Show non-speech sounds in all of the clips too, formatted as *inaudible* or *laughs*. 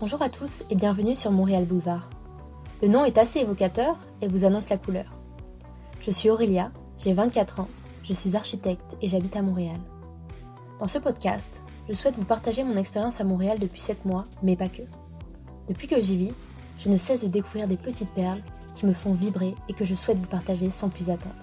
Bonjour à tous et bienvenue sur Montréal Boulevard. Le nom est assez évocateur et vous annonce la couleur. Je suis Aurélia, j'ai 24 ans, je suis architecte et j'habite à Montréal. Dans ce podcast, je souhaite vous partager mon expérience à Montréal depuis 7 mois, mais pas que. Depuis que j'y vis, je ne cesse de découvrir des petites perles qui me font vibrer et que je souhaite vous partager sans plus attendre.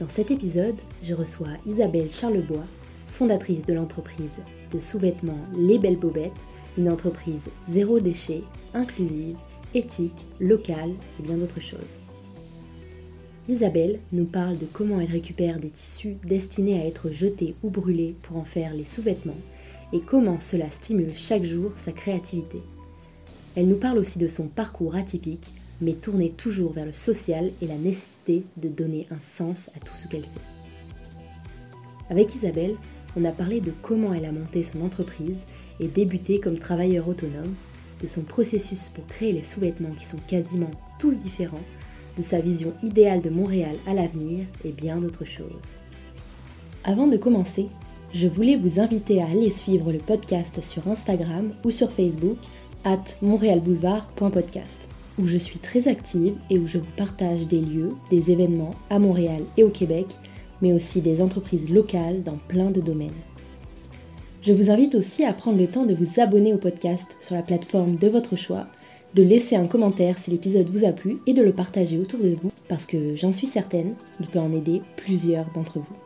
Dans cet épisode, je reçois Isabelle Charlebois, fondatrice de l'entreprise de sous-vêtements Les Belles Bobettes, une entreprise zéro déchet, inclusive, éthique, locale et bien d'autres choses. Isabelle nous parle de comment elle récupère des tissus destinés à être jetés ou brûlés pour en faire les sous-vêtements et comment cela stimule chaque jour sa créativité. Elle nous parle aussi de son parcours atypique, mais tourné toujours vers le social et la nécessité de donner un sens à tout ce qu'elle fait. Avec Isabelle, on a parlé de comment elle a monté son entreprise et débuté comme travailleur autonome, de son processus pour créer les sous-vêtements qui sont quasiment tous différents, de sa vision idéale de Montréal à l'avenir et bien d'autres choses. Avant de commencer, je voulais vous inviter à aller suivre le podcast sur Instagram ou sur Facebook at montréalboulevard.podcast où je suis très active et où je vous partage des lieux, des événements à Montréal et au Québec, mais aussi des entreprises locales dans plein de domaines. Je vous invite aussi à prendre le temps de vous abonner au podcast sur la plateforme de votre choix, de laisser un commentaire si l'épisode vous a plu et de le partager autour de vous parce que j'en suis certaine, il peut en aider plusieurs d'entre vous.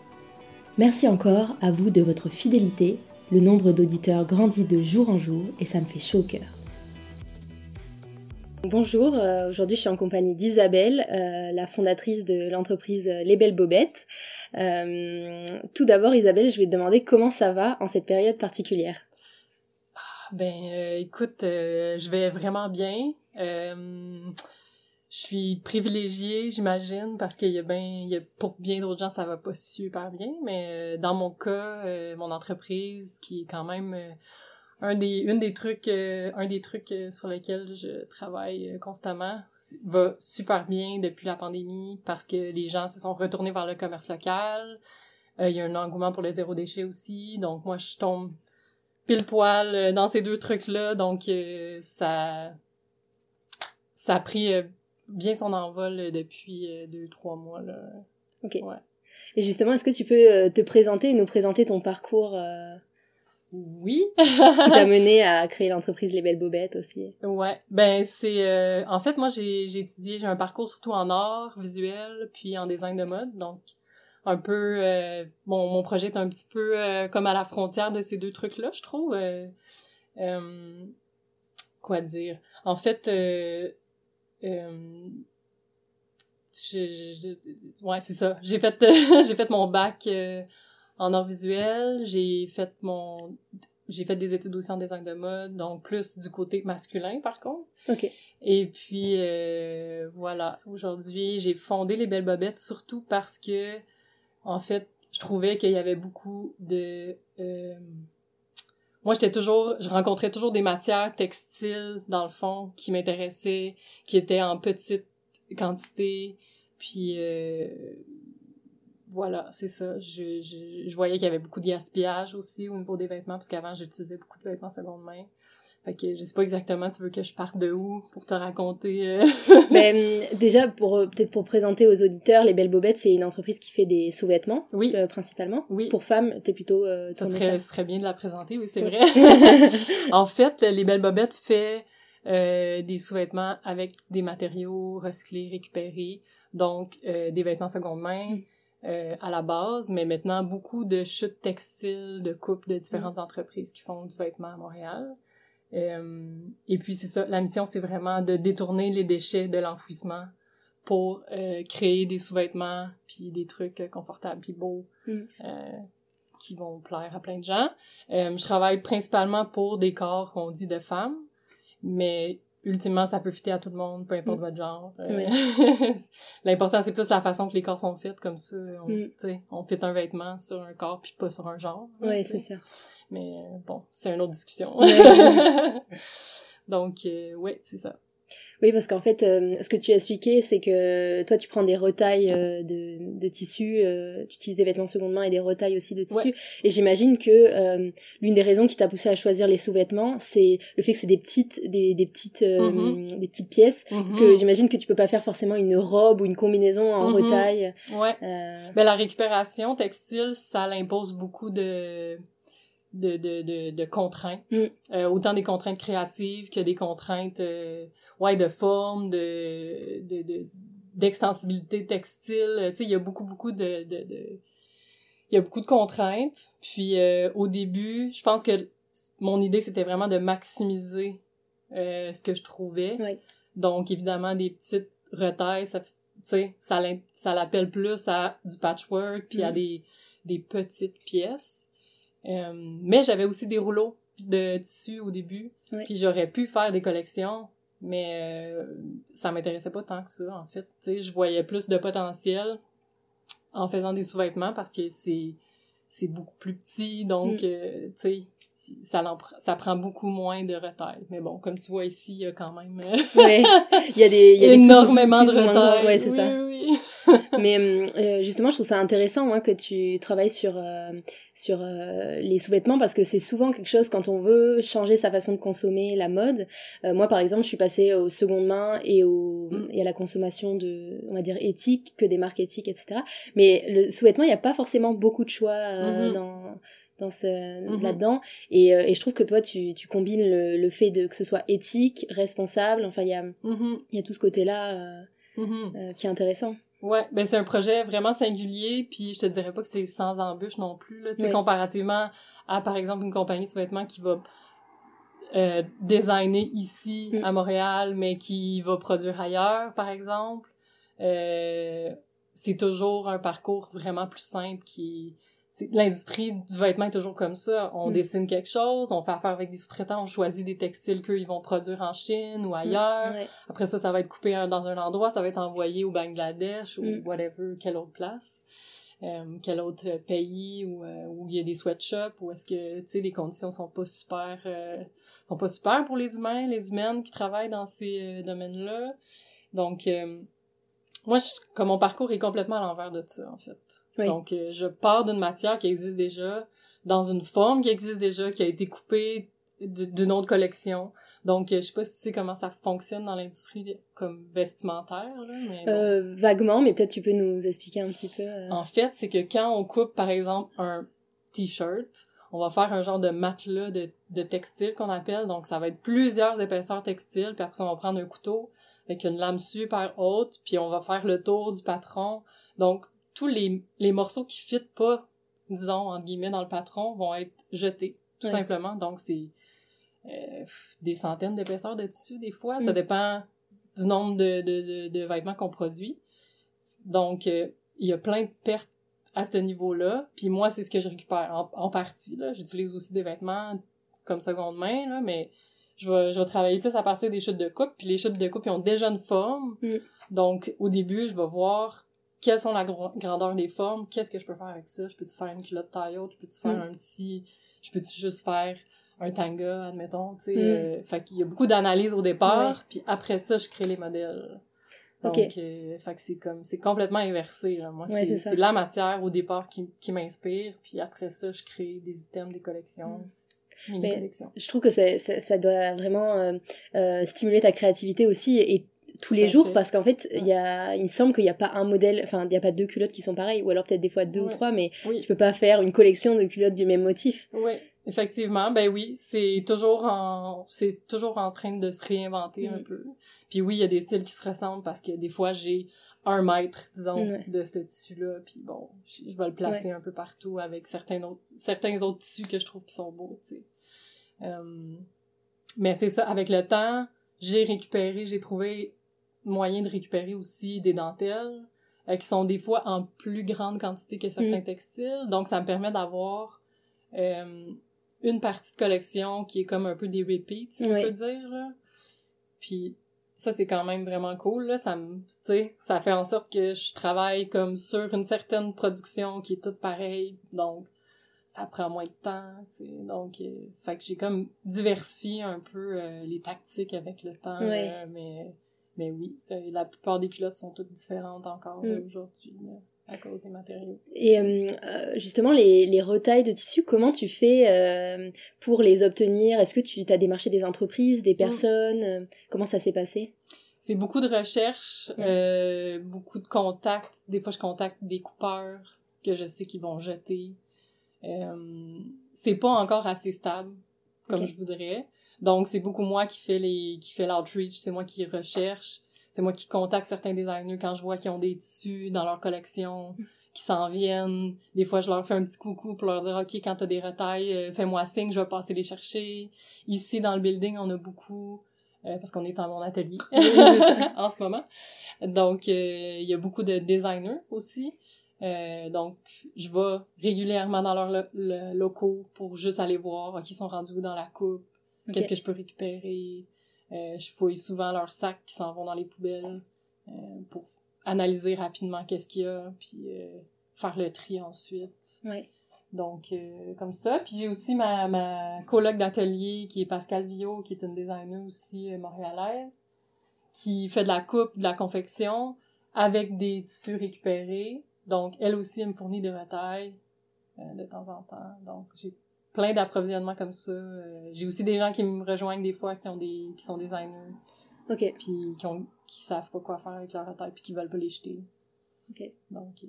Merci encore à vous de votre fidélité, le nombre d'auditeurs grandit de jour en jour et ça me fait chaud au cœur. Bonjour, euh, aujourd'hui je suis en compagnie d'Isabelle, euh, la fondatrice de l'entreprise Les Belles Bobettes. Euh, tout d'abord Isabelle, je vais te demander comment ça va en cette période particulière. Ah, ben écoute, je vais vraiment bien. je suis privilégiée, j'imagine, parce qu'il y a bien, pour bien d'autres gens ça va pas super bien, mais dans mon cas, mon entreprise qui est quand même un des une des trucs euh, un des trucs euh, sur lesquels je travaille euh, constamment va super bien depuis la pandémie parce que les gens se sont retournés vers le commerce local. Il y a un engouement pour le zéro déchet aussi. Donc moi je tombe pile poil dans ces deux trucs là donc ça ça a pris bien son envol depuis deux trois mois là. Ok. Ouais. et justement est-ce que tu peux te présenter et nous présenter ton parcours oui. Ce qui t'a *laughs* mené à créer l'entreprise Les Belles Bobettes aussi. Ouais, ben c'est euh, en fait moi j'ai j'ai étudié j'ai un parcours surtout en art visuel puis en design de mode. Donc un peu euh, mon mon projet est un petit peu euh, comme à la frontière de ces deux trucs là je trouve. Quoi dire? En fait je, je, ouais c'est ça. J'ai fait *laughs* j'ai fait mon bac en art visuel, j'ai fait mon j'ai fait des études aussi en design de mode, donc plus du côté masculin par contre. OK. Et puis euh, voilà, aujourd'hui, j'ai fondé les belles bobettes surtout parce que en fait, je trouvais qu'il y avait beaucoup de euh, moi j'étais toujours je rencontrais toujours des matières textiles dans le fond qui m'intéressaient, qui étaient en petite quantité puis euh, voilà, c'est ça. Je, je, je voyais qu'il y avait beaucoup de gaspillage aussi au niveau des vêtements, parce qu'avant, j'utilisais beaucoup de vêtements seconde main. Fait que je sais pas exactement, tu veux que je parte de où pour te raconter. Euh? ben, déjà, pour peut-être pour présenter aux auditeurs, Les Belles Bobettes, c'est une entreprise qui fait des sous-vêtements, oui. Euh, principalement. Oui. Pour femmes, t'es plutôt. Euh, ça serait, serait bien de la présenter, oui, c'est vrai. *laughs* en fait, Les Belles Bobettes fait euh, des sous-vêtements avec des matériaux recyclés, récupérés, donc des vêtements seconde main. Euh, à la base, mais maintenant beaucoup de chutes textiles, de coupes de différentes mm. entreprises qui font du vêtement à Montréal. Euh, et puis c'est ça, la mission c'est vraiment de détourner les déchets de l'enfouissement pour euh, créer des sous-vêtements puis des trucs confortables puis beaux mm. qui vont plaire à plein de gens. je travaille principalement pour des corps qu'on dit de femmes, mais ultimement, ça peut fitter à tout le monde, peu importe mm. votre genre. Euh, *laughs* l'important, c'est plus la façon que les corps sont faits, comme ça. On, mm. on fit un vêtement sur un corps, puis pas sur un genre. Oui, c'est sûr. Mais euh, bon, c'est une autre discussion. *laughs* Donc, euh, oui, c'est ça. Oui, parce qu'en fait, euh, ce que tu as expliqué, c'est que toi, tu prends des retailles euh, de, de tissus, euh, tu utilises des vêtements seconde main et des retailles aussi de tissus. Et j'imagine que l'une des raisons qui t'a poussé à choisir les sous-vêtements, c'est le fait que c'est des petites, des, des petites, mm-hmm. des petites pièces. Parce que mm-hmm. j'imagine que tu peux pas faire forcément une robe ou une combinaison en mm-hmm. retaille. Ouais. Ben, la récupération textile, ça l'impose beaucoup de de, de, de, de contraintes. Mm. autant des contraintes créatives que des contraintes ouais, de forme, de, de, de d'extensibilité textile. Tu sais, il y a beaucoup, beaucoup de, de, de... Il y a beaucoup de contraintes. Puis euh, au début, je pense que mon idée, c'était vraiment de maximiser euh, ce que je trouvais. Donc, évidemment, des petites retailles, ça, ça, ça l'appelle plus à du patchwork, puis à mm. des, des petites pièces. Euh, mais j'avais aussi des rouleaux de tissu au début. Puis j'aurais pu faire des collections mais euh, ça m'intéressait pas tant que ça, en fait. sais je voyais plus de potentiel en faisant des sous-vêtements parce que c'est c'est beaucoup plus petit, donc, mm. euh, tu sais, ça, ça prend beaucoup moins de retail. Mais bon, comme tu vois ici, il y a quand même euh, il y a des, il y a *laughs* énormément de retail. Ouais, c'est ça. Mais euh, justement, je trouve ça intéressant moi, que tu travailles sur euh, sur euh, les sous-vêtements parce que c'est souvent quelque chose quand on veut changer sa façon de consommer la mode. moi, par exemple, je suis passée aux secondes mains et au mm. et à la consommation de, on va dire éthique, que des marques éthiques, etc. Mais le sous-vêtement, il n'y a pas forcément beaucoup de choix mm-hmm. dans dans ce mm-hmm. là-dedans et, et je trouve que toi tu, tu combines le, le fait de que ce soit éthique responsable enfin il y a mm-hmm. il y a tout ce côté là qui est intéressant Ouais, ben c'est un projet vraiment singulier, puis je te dirais pas que c'est sans embûche non plus, là, comparativement à, par exemple, une compagnie de vêtements qui va euh, designer ici, mm. à Montréal, mais qui va produire ailleurs, par exemple. Euh, c'est toujours un parcours vraiment plus simple qui l'industrie du vêtement est toujours comme ça. On mm. dessine quelque chose, on fait affaire avec des sous-traitants, on choisit des textiles qu'eux, ils vont produire en Chine ou mm. ailleurs. Après ça, ça va être coupé dans un endroit, ça va être envoyé au Bangladesh ou mm. whatever, quelle autre place. Euh, quel autre pays où, euh, où il y a des sweatshops où est-ce que tu sais les conditions sont pas super euh, sont pas super pour les humains les humaines qui travaillent dans ces domaines-là donc moi je, comme mon parcours est complètement à l'envers de ça en fait donc, euh, je pars d'une matière qui existe déjà, dans une forme qui existe déjà, qui a été coupée d'une autre collection. Donc, euh, je sais pas si tu sais comment ça fonctionne dans l'industrie comme vestimentaire, là, mais euh, Vaguement, mais peut-être tu peux nous expliquer un petit peu. En fait, c'est que quand on coupe, par exemple, un t-shirt, on va faire un genre de matelas de, de textile qu'on appelle. Donc, ça va être plusieurs épaisseurs textiles, puis après on va prendre un couteau avec une lame super haute, puis on va faire le tour du patron. Donc, tous les, les morceaux qui fitent pas, disons, entre guillemets, dans le patron vont être jetés, tout simplement. Donc, c'est euh, des centaines d'épaisseurs de tissu, des fois. Ça mm. dépend du nombre de, de, de, vêtements qu'on produit. Donc, euh, il y a plein de pertes à ce niveau-là. Puis moi, c'est ce que je récupère en, en partie. J'utilise aussi des vêtements comme seconde main, là, mais je vais, je vais travailler plus à partir des chutes de coupe. Puis les chutes de coupe, ils ont déjà une forme. Mm. Donc, au début, je vais voir quelles sont la grandeur des formes, qu'est-ce que je peux faire avec ça, je peux-tu faire une culotte taille haute, je peux-tu faire mm. un petit, je peux-tu juste faire un tanga, admettons, tu sais, mm. euh, fait qu'il y a beaucoup d'analyse au départ, puis après ça, je crée les modèles. Donc, euh, fait que c'est comme, c'est complètement inversé, là. Moi, c'est la matière au départ qui, qui m'inspire, puis après ça, je crée des items, des collections. Mais je trouve que ça, ça, doit vraiment euh, euh, stimuler ta créativité aussi et tous les jours parce qu'en fait il y a il me semble qu'il n'y a pas un modèle enfin il n'y a pas deux culottes qui sont pareilles ou alors peut-être des fois deux ou trois mais tu peux pas faire une collection de culottes du même motif. Oui effectivement. Ben oui c'est toujours en c'est toujours en train de se réinventer un mm. peu. Puis oui il y a des styles qui se ressemblent parce que des fois j'ai un mètre disons de ce tissu là puis bon je vais le placer un peu partout avec certains autres certains autres tissus que je trouve qui sont beaux tu sais euh, mais c'est ça avec le temps j'ai récupéré j'ai trouvé moyen de récupérer aussi des dentelles euh, qui sont des fois en plus grande quantité que certains mm. textiles. Donc, ça me permet d'avoir euh, une partie de collection qui est comme un peu des repeats, si on peut dire. Là. Puis ça, c'est quand même vraiment cool. Là. Ça me, ça fait en sorte que je travaille comme sur une certaine production qui est toute pareille. Donc, ça prend moins de temps, Donc, euh, fait que j'ai comme diversifié un peu les tactiques avec le temps, mais mais oui, la plupart des culottes sont toutes différentes encore mm. aujourd'hui à cause des matériaux. Et euh, justement, les, les, retailles de tissus, comment tu fais euh, pour les obtenir? Est-ce que tu as démarché des entreprises, des mm. personnes? Euh, Comment ça s'est passé? C'est beaucoup de recherches, mm. beaucoup de contacts. Des fois, je contacte des coupeurs que je sais qu'ils vont jeter. C'est pas encore assez stable comme je voudrais. Donc, c'est beaucoup moi qui fais les qui fait l'outreach, c'est moi qui recherche c'est moi qui contacte certains designers quand je vois qu'ils ont des tissus dans leur collection qui s'en viennent. Des fois, je leur fais un petit coucou pour leur dire, OK, quand t'as des retailles, euh, fais-moi signe, je vais passer les chercher. Ici, dans le building, on a beaucoup, euh, parce qu'on est dans mon atelier *laughs* *laughs* en ce moment. Donc, euh, il y a beaucoup de designers aussi. Donc, je vais régulièrement dans leurs locaux pour juste aller voir qui sont rendus dans la coupe, qu'est-ce que je peux récupérer, euh, je fouille souvent leurs sacs qui s'en vont dans les poubelles euh, pour analyser rapidement qu'est-ce qu'il y a, puis euh, faire le tri ensuite. Ouais. Donc, comme ça. Puis j'ai aussi ma, ma coloc d'atelier qui est Pascal Villot, qui est une designer aussi montréalaise, qui fait de la coupe, de la confection avec des tissus récupérés. Donc, elle aussi, elle me fournit des retailles de temps en temps. Donc, j'ai plein d'approvisionnements comme ça. Euh, j'ai aussi des gens qui me rejoignent des fois qui ont des qui sont designers. OK. Puis qui ont qui savent pas quoi faire avec leur taille puis qui veulent pas les jeter. OK. Donc euh,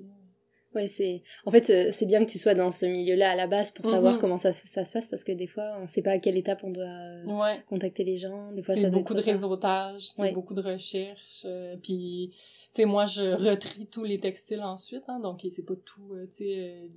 Ouais, c'est en fait euh, c'est bien que tu sois dans ce milieu-là à la base pour savoir mhm. comment ça, ça se passe parce que des fois on sait pas à quelle étape on doit contacter les gens, des fois c'est beaucoup de réseautage, c'est beaucoup de recherche puis tu sais moi je retrie tous les textiles ensuite hein, donc c'est pas tout tu sais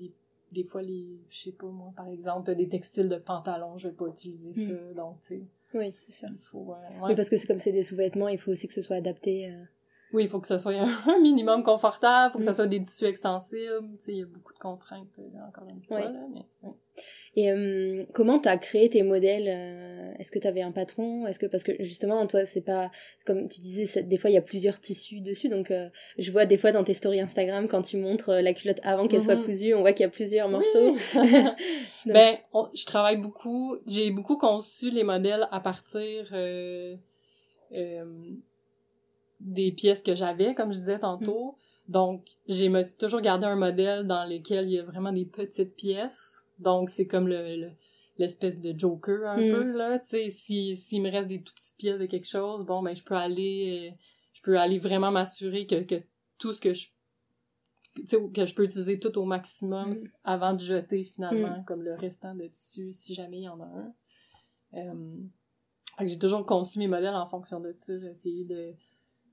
des fois les je sais pas moi par exemple des textiles de pantalon je vais pas utiliser hmm. ça donc tu sais oui c'est sûr il faut euh, oui parce que c'est comme c'est des sous-vêtements il faut aussi que ce soit adapté euh. Oui il faut que ça soit *laughs* un, minimum confortable faut que ça hmm. soit des tissus extensibles tu sais il y a beaucoup de contraintes euh, encore une fois là mais et euh, comment t'as créé tes modèles euh, Est-ce que t'avais un patron? Est-ce que parce que justement toi c'est pas comme tu disais des fois il y a plusieurs tissus dessus donc euh, je vois des fois dans tes stories Instagram quand tu montres la culotte avant qu'elle soit mhm. cousue on voit qu'il y a plusieurs morceaux. *laughs* *laughs* ben je travaille beaucoup j'ai beaucoup conçu les modèles à partir des pièces que j'avais comme je disais tantôt. Mm. Donc, j'ai me suis toujours gardé un modèle dans lequel il y a vraiment des petites pièces donc, c'est comme le, l'espèce de joker un mm. peu, là. Tu sais, si, s'il me reste des toutes petites pièces de quelque chose, bon, ben, je peux aller, euh, je peux aller vraiment m'assurer que, que tout ce que je que je peux utiliser tout au maximum mm. avant de jeter finalement mm. comme le restant de tissu si jamais il y en a un. Euh, j'ai toujours conçu mes modèles en fonction de ça. J'ai essayé de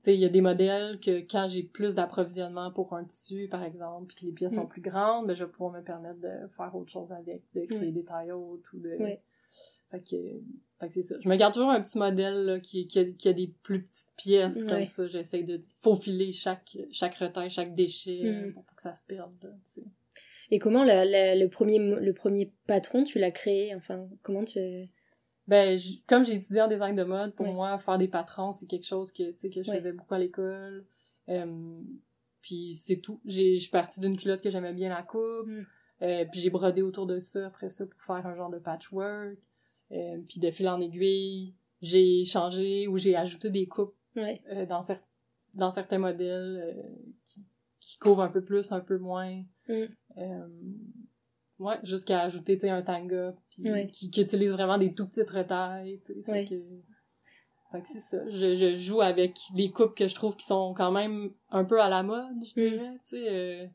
il y a des modèles que quand j'ai plus d'approvisionnement pour un tissu, par exemple, puis que les pièces sont mm. plus grandes, ben, je vais pouvoir me permettre de faire autre chose avec, de créer des tailles hautes ou de... Fait que, fait que c'est ça. Je me garde toujours un petit modèle là, qui, qui, a, qui a des plus petites pièces comme ça. J'essaie de faufiler chaque, chaque retail, chaque déchet mm. pour pas que ça se perde. Là, Et comment le, premier, le premier patron, tu l'as créé? Enfin, comment tu... Ben, comme j'ai étudié en design de mode, pour moi, faire des patrons, c'est quelque chose que, que je faisais beaucoup à l'école. Euh, puis c'est tout. Je suis partie d'une culotte que j'aimais bien la coupe. Mm. Euh, puis j'ai brodé autour de ça après ça pour faire un genre de patchwork. Euh, puis de fil en aiguille, j'ai changé ou j'ai ajouté des coupes dans, dans certains modèles qui, qui couvrent un peu plus, un peu moins. Mm. Ouais, jusqu'à ajouter un tanga puis qui, qui, utilise vraiment des tout petites retailles. Fait que, fait que c'est ça. Je, je joue avec les coupes que je trouve qui sont quand même un peu à la mode, je mm. dirais, tu sais, euh,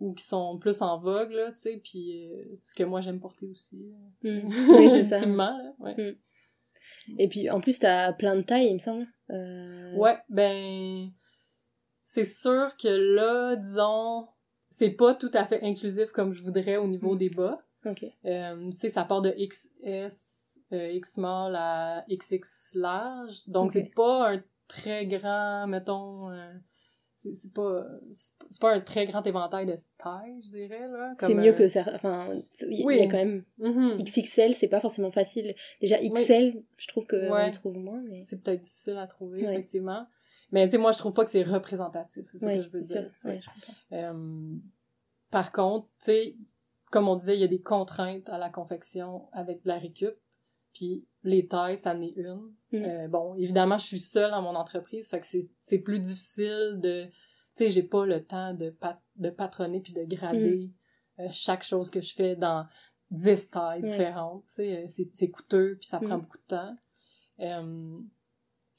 ou qui sont plus en vogue, là, tu sais, puis euh, ce que moi j'aime porter aussi. Mm. *laughs* Oui, c'est ça. Là, ouais. Mm. Et puis en plus t'as plein de tailles, il me semble. Euh... Ouais, ben c'est sûr que là, disons c'est pas tout à fait inclusif comme je voudrais au niveau mm. des bas. Okay. Euh, ça part de XS, euh, X small à XX large. Donc, c'est pas un très grand, mettons, euh, c'est pas, c'est pas un très grand éventail de taille, je dirais, là. C'est mieux que ça, enfin, il y, a quand même mm-hmm. XXL, c'est pas forcément facile. Déjà, XL, je trouve que on trouve moins, mais... C'est peut-être difficile à trouver, effectivement. Mais tu sais, moi, je trouve pas que c'est représentatif, c'est ça que je veux dire. Euh, par contre, tu sais, comme on disait, il y a des contraintes à la confection avec la récup. Puis les tailles, ça en est une. Mm. Euh, bon, évidemment, je suis seule dans mon entreprise, fait que c'est- plus difficile de... Tu sais, j'ai pas le temps de, pat- de patronner puis de grader euh, chaque chose que je fais dans 10 tailles différentes. Tu sais, c'est c'est coûteux puis ça prend Mm. beaucoup de temps.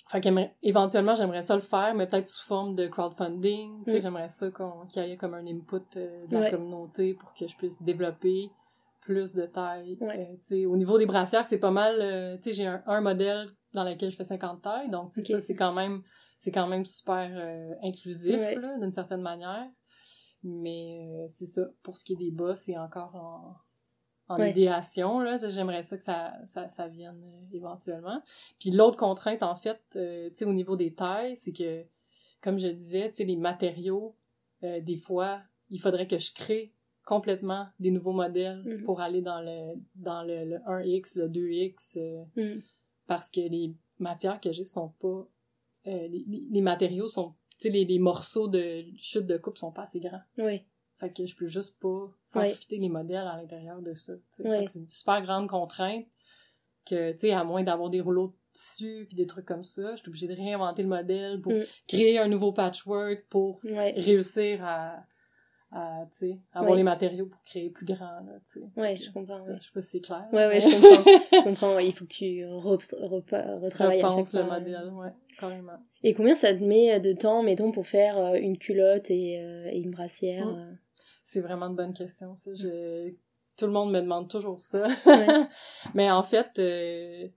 Fait qu'éventuellement, j'aimerais ça le faire, mais peut-être sous forme de crowdfunding. Mm. j'aimerais ça qu'il y ait comme un input euh, de la communauté pour que je puisse développer plus de tailles. Ouais. Euh, au niveau des brassières, c'est pas mal. euh, j'ai un, un modèle dans lequel je fais 50 tailles, donc ça, c'est quand même c'est quand même super inclusif, Ouais. d'une certaine manière. Mais c'est ça. Pour ce qui est des bas, c'est encore en, en Ouais. idéation. J'aimerais ça que ça, ça, ça vienne euh, éventuellement. Puis l'autre contrainte, en fait, euh, tu sais, au niveau des tailles, c'est que, comme je le disais, tu sais, les matériaux, euh, des fois, il faudrait que je crée complètement des nouveaux modèles Mhm. pour aller dans le dans le, le 1X, le 2X, euh, Mm. parce que les matières que j'ai sont pas... les, les- les matériaux sont... Tu sais, les, les morceaux de chute de coupe sont pas assez grands. Oui. Fait que je peux juste pas faire Ouais. fitter les modèles à l'intérieur de ça. Ouais. C'est une super grande contrainte que, tu sais, à moins d'avoir des rouleaux de tissu puis des trucs comme ça, je suis obligée de réinventer le modèle pour Mm. créer un nouveau patchwork pour Ouais. réussir à, à tu sais, avoir les matériaux pour créer plus grand, là, tu sais. Ouais, je comprends. Je sais pas si c'est clair. ouais, ouais, je *laughs* comprends. je comprends. il faut que tu re- repa- retravailles à chaque fois. le modèle, ouais, carrément. Et combien ça te met de temps, mettons, pour faire euh, une culotte et, euh, et une brassière Mm. C'est vraiment une bonne question, ça. Je... Tout le monde me demande toujours ça. Ouais. *laughs* Mais en fait, euh,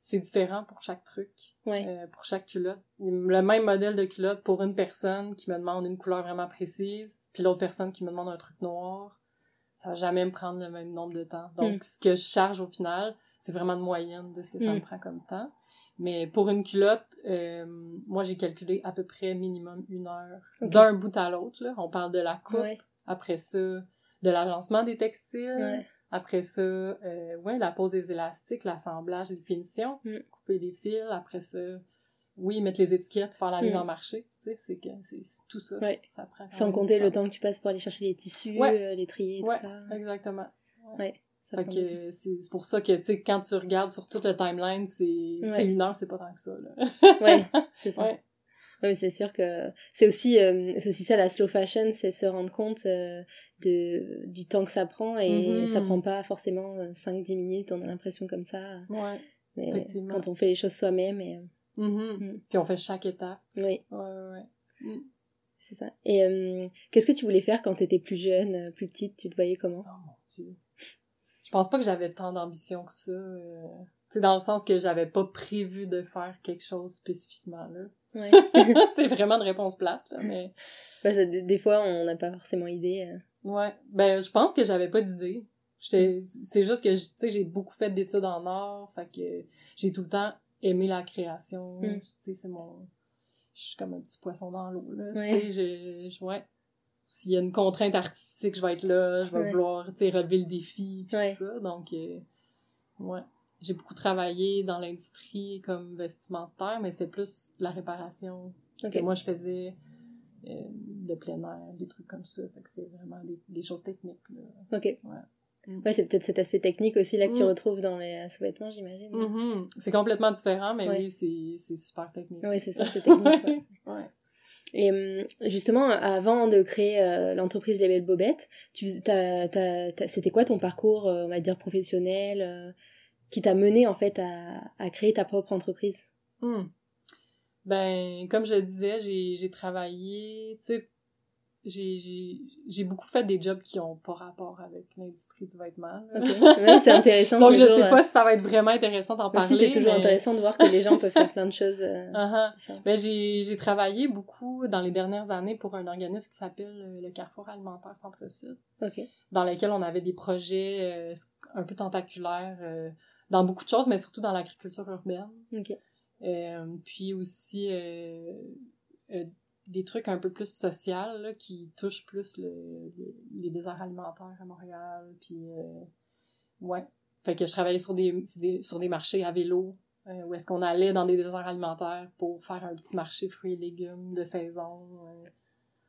c'est différent pour chaque truc, Ouais. euh, pour chaque culotte. Le même modèle de culotte pour une personne qui me demande une couleur vraiment précise, puis l'autre personne qui me demande un truc noir, ça va jamais me prendre le même nombre de temps. Donc, Mm. ce que je charge au final, c'est vraiment une moyenne de ce que ça Mm. me prend comme temps. Mais pour une culotte, euh, moi, j'ai calculé à peu près minimum une heure. D'un bout à l'autre, là. On parle de la coupe, Ouais. Après ça, de l'agencement des textiles, Ouais. après ça, euh, ouais, la pose des élastiques, l'assemblage, les finitions, Mm. couper les fils, après ça, oui, mettre les étiquettes, faire la mise Mm. en marché, tu sais, c'est que c'est tout ça. Ouais. Ça prend quand Sans compter le temps que tu passes pour aller chercher les tissus, Ouais. euh, les trier, tout ça. Exactement. Ouais. Ça Fait que c'est pour ça que, tu sais, quand tu regardes sur toute le timeline, c'est, une heure, c'est pas tant que ça, là. Ouais, *laughs* c'est ça. Ouais, c'est sûr que c'est aussi, euh, c'est aussi ça la slow fashion, c'est se rendre compte euh, de, du temps que ça prend et Mhm. ça prend pas forcément 5-10 minutes, on a l'impression comme ça. Ouais. Mais Effectivement. quand on fait les choses soi-même, et, euh, Mhm. Mm. Puis on fait chaque étape. oui, Ouais, ouais, ouais. Mm. c'est ça. Et euh, qu'est-ce que tu voulais faire quand t'étais plus jeune, euh, plus petite, tu te voyais comment? Oh mon dieu. Je pense pas que j'avais tant d'ambition que ça. euh. Tu sais, dans le sens que j'avais pas prévu de faire quelque chose spécifiquement, là. Ouais. *laughs* *laughs* c'est vraiment une réponse plate, là, mais... Ça, des, des fois, on n'a pas forcément idée. euh. Ouais. Ben, je pense que j'avais pas d'idée. J'étais... C'est juste que, tu sais, j'ai beaucoup fait d'études en art, fait que j'ai tout le temps aimé la création. Mm. Tu sais, c'est mon... Je suis comme un petit poisson dans l'eau, là. Ouais. Tu sais, je- Ouais. S'il y a une contrainte artistique, je vais être là, je vais Ouais. vouloir, tu sais, relever le défi, puis tout ça. Donc, euh, ouais. J'ai beaucoup travaillé dans l'industrie comme vestimentaire, mais c'était plus la réparation Ok. que moi je faisais euh, de plein air, des trucs comme ça. Fait que c'était vraiment des, des choses techniques. Là. Ok. Ouais. Mm. Ouais, c'est peut-être cet aspect technique aussi là que tu Mm. retrouves dans les sous-vêtements, j'imagine. Mhm. C'est complètement différent, mais Ouais. oui, c'est c'est super technique. Oui, c'est ça, c'est *laughs* technique. ouais. Ouais. Et hum, justement, avant de créer euh, l'entreprise Les Belles Bobettes, tu, c'était quoi ton parcours, euh, on va dire, professionnel, euh, qui t'a mené en fait à, à créer ta propre entreprise Hmm. Ben, comme je le disais, j'ai travaillé, tu sais, j'ai- beaucoup fait des jobs qui ont pas rapport avec l'industrie du vêtement. c'est intéressant. *laughs* Donc, je toujours, sais euh, pas si ça va être vraiment intéressant d'en parler. C'est toujours mais- intéressant de voir que les gens peuvent faire *laughs* plein de choses. euh, Uh-huh. Ben, j'ai travaillé beaucoup dans les dernières années pour un organisme qui s'appelle euh, le Carrefour alimentaire Centre-Sud, dans lequel on avait des projets euh, un peu tentaculaires dans beaucoup de choses, mais surtout dans l'agriculture urbaine. Euh, puis aussi euh, euh, des trucs un peu plus sociaux là, qui touchent plus le, le- les déserts alimentaires à Montréal. Puis, ouais. Fait que je travaillais sur des, sur des, sur des marchés à vélo, où est-ce qu'on allait dans des déserts alimentaires pour faire un petit marché fruits et légumes de saison,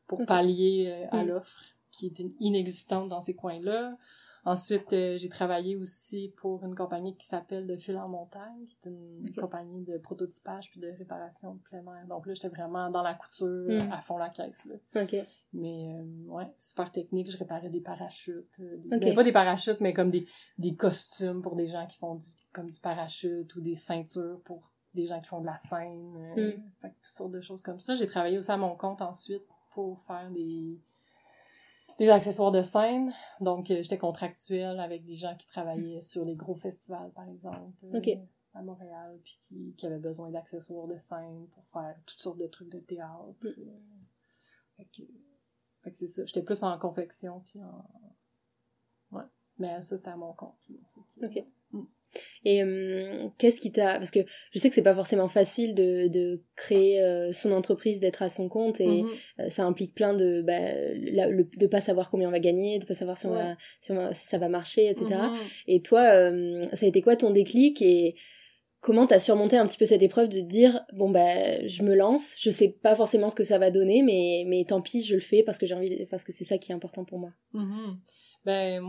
pour pallier à Mm. l'offre qui était inexistante dans ces coins-là. Ensuite, euh, j'ai travaillé aussi pour une compagnie qui s'appelle De Fil en montagne, qui est une compagnie de prototypage puis de réparation de plein air. Donc là, j'étais vraiment dans la couture, Mm. à fond la caisse. Là. Mais euh, ouais, super technique. Je réparais des parachutes. euh, des- Ok. ben, pas des parachutes, mais comme des, des costumes pour des gens qui font du, comme du parachute ou des ceintures pour des gens qui font de la scène. Mm. fait que toutes sortes de choses comme ça. J'ai travaillé aussi à mon compte ensuite pour faire des des accessoires de scène. Donc, euh, j'étais contractuelle avec des gens qui travaillaient sur les gros festivals, par exemple, euh, à Montréal, puis qui, qui avaient besoin d'accessoires de scène pour faire toutes sortes de trucs de théâtre. Mm. euh. Fait que, fait que c'est ça. J'étais plus en confection, puis en... Ouais. Mais ça, c'était à mon compte. là. Fait que- Ok. Et hum, qu'est-ce qui t'a... Parce que je sais que c'est pas forcément facile de, de créer euh, son entreprise, d'être à son compte, et Mhm. euh, ça implique plein de... Bah, la- le- de pas savoir combien on va gagner, de pas savoir si, on va, si, on va- si ça va marcher, etc. Mhm. Et toi, euh, ça a été quoi ton déclic et comment t'as surmonté un petit peu cette épreuve de te dire bon bah je me lance, je sais pas forcément ce que ça va donner, mais mais tant pis, je le fais parce que j'ai envie, parce que c'est ça qui est important pour moi. Mhm. Ben,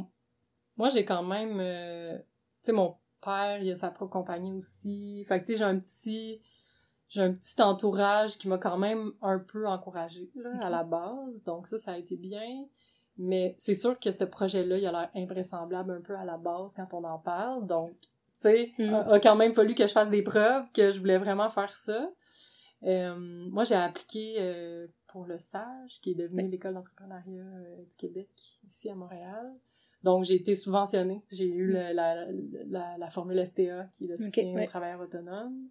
moi, j'ai quand même... euh, tu sais, mon père, il a sa propre compagnie aussi. Fait que, tu sais, j'ai un petit... J'ai un petit entourage qui m'a quand même un peu encouragée là, Ok. à la base. Donc ça, ça a été bien. Mais c'est sûr que ce projet-là, il a l'air invraisemblable un peu à la base quand on en parle. Donc, tu sais, Mm. a, a quand même fallu que je fasse des preuves que je voulais vraiment faire ça. Euh, moi, j'ai appliqué euh, pour le SAGE, qui est devenu l'école d'entrepreneuriat euh, du Québec, ici à Montréal. Donc, j'ai été subventionnée. J'ai eu Mm. le- la, la, la formule STA, qui est le soutien ouais. aux travailleurs autonomes.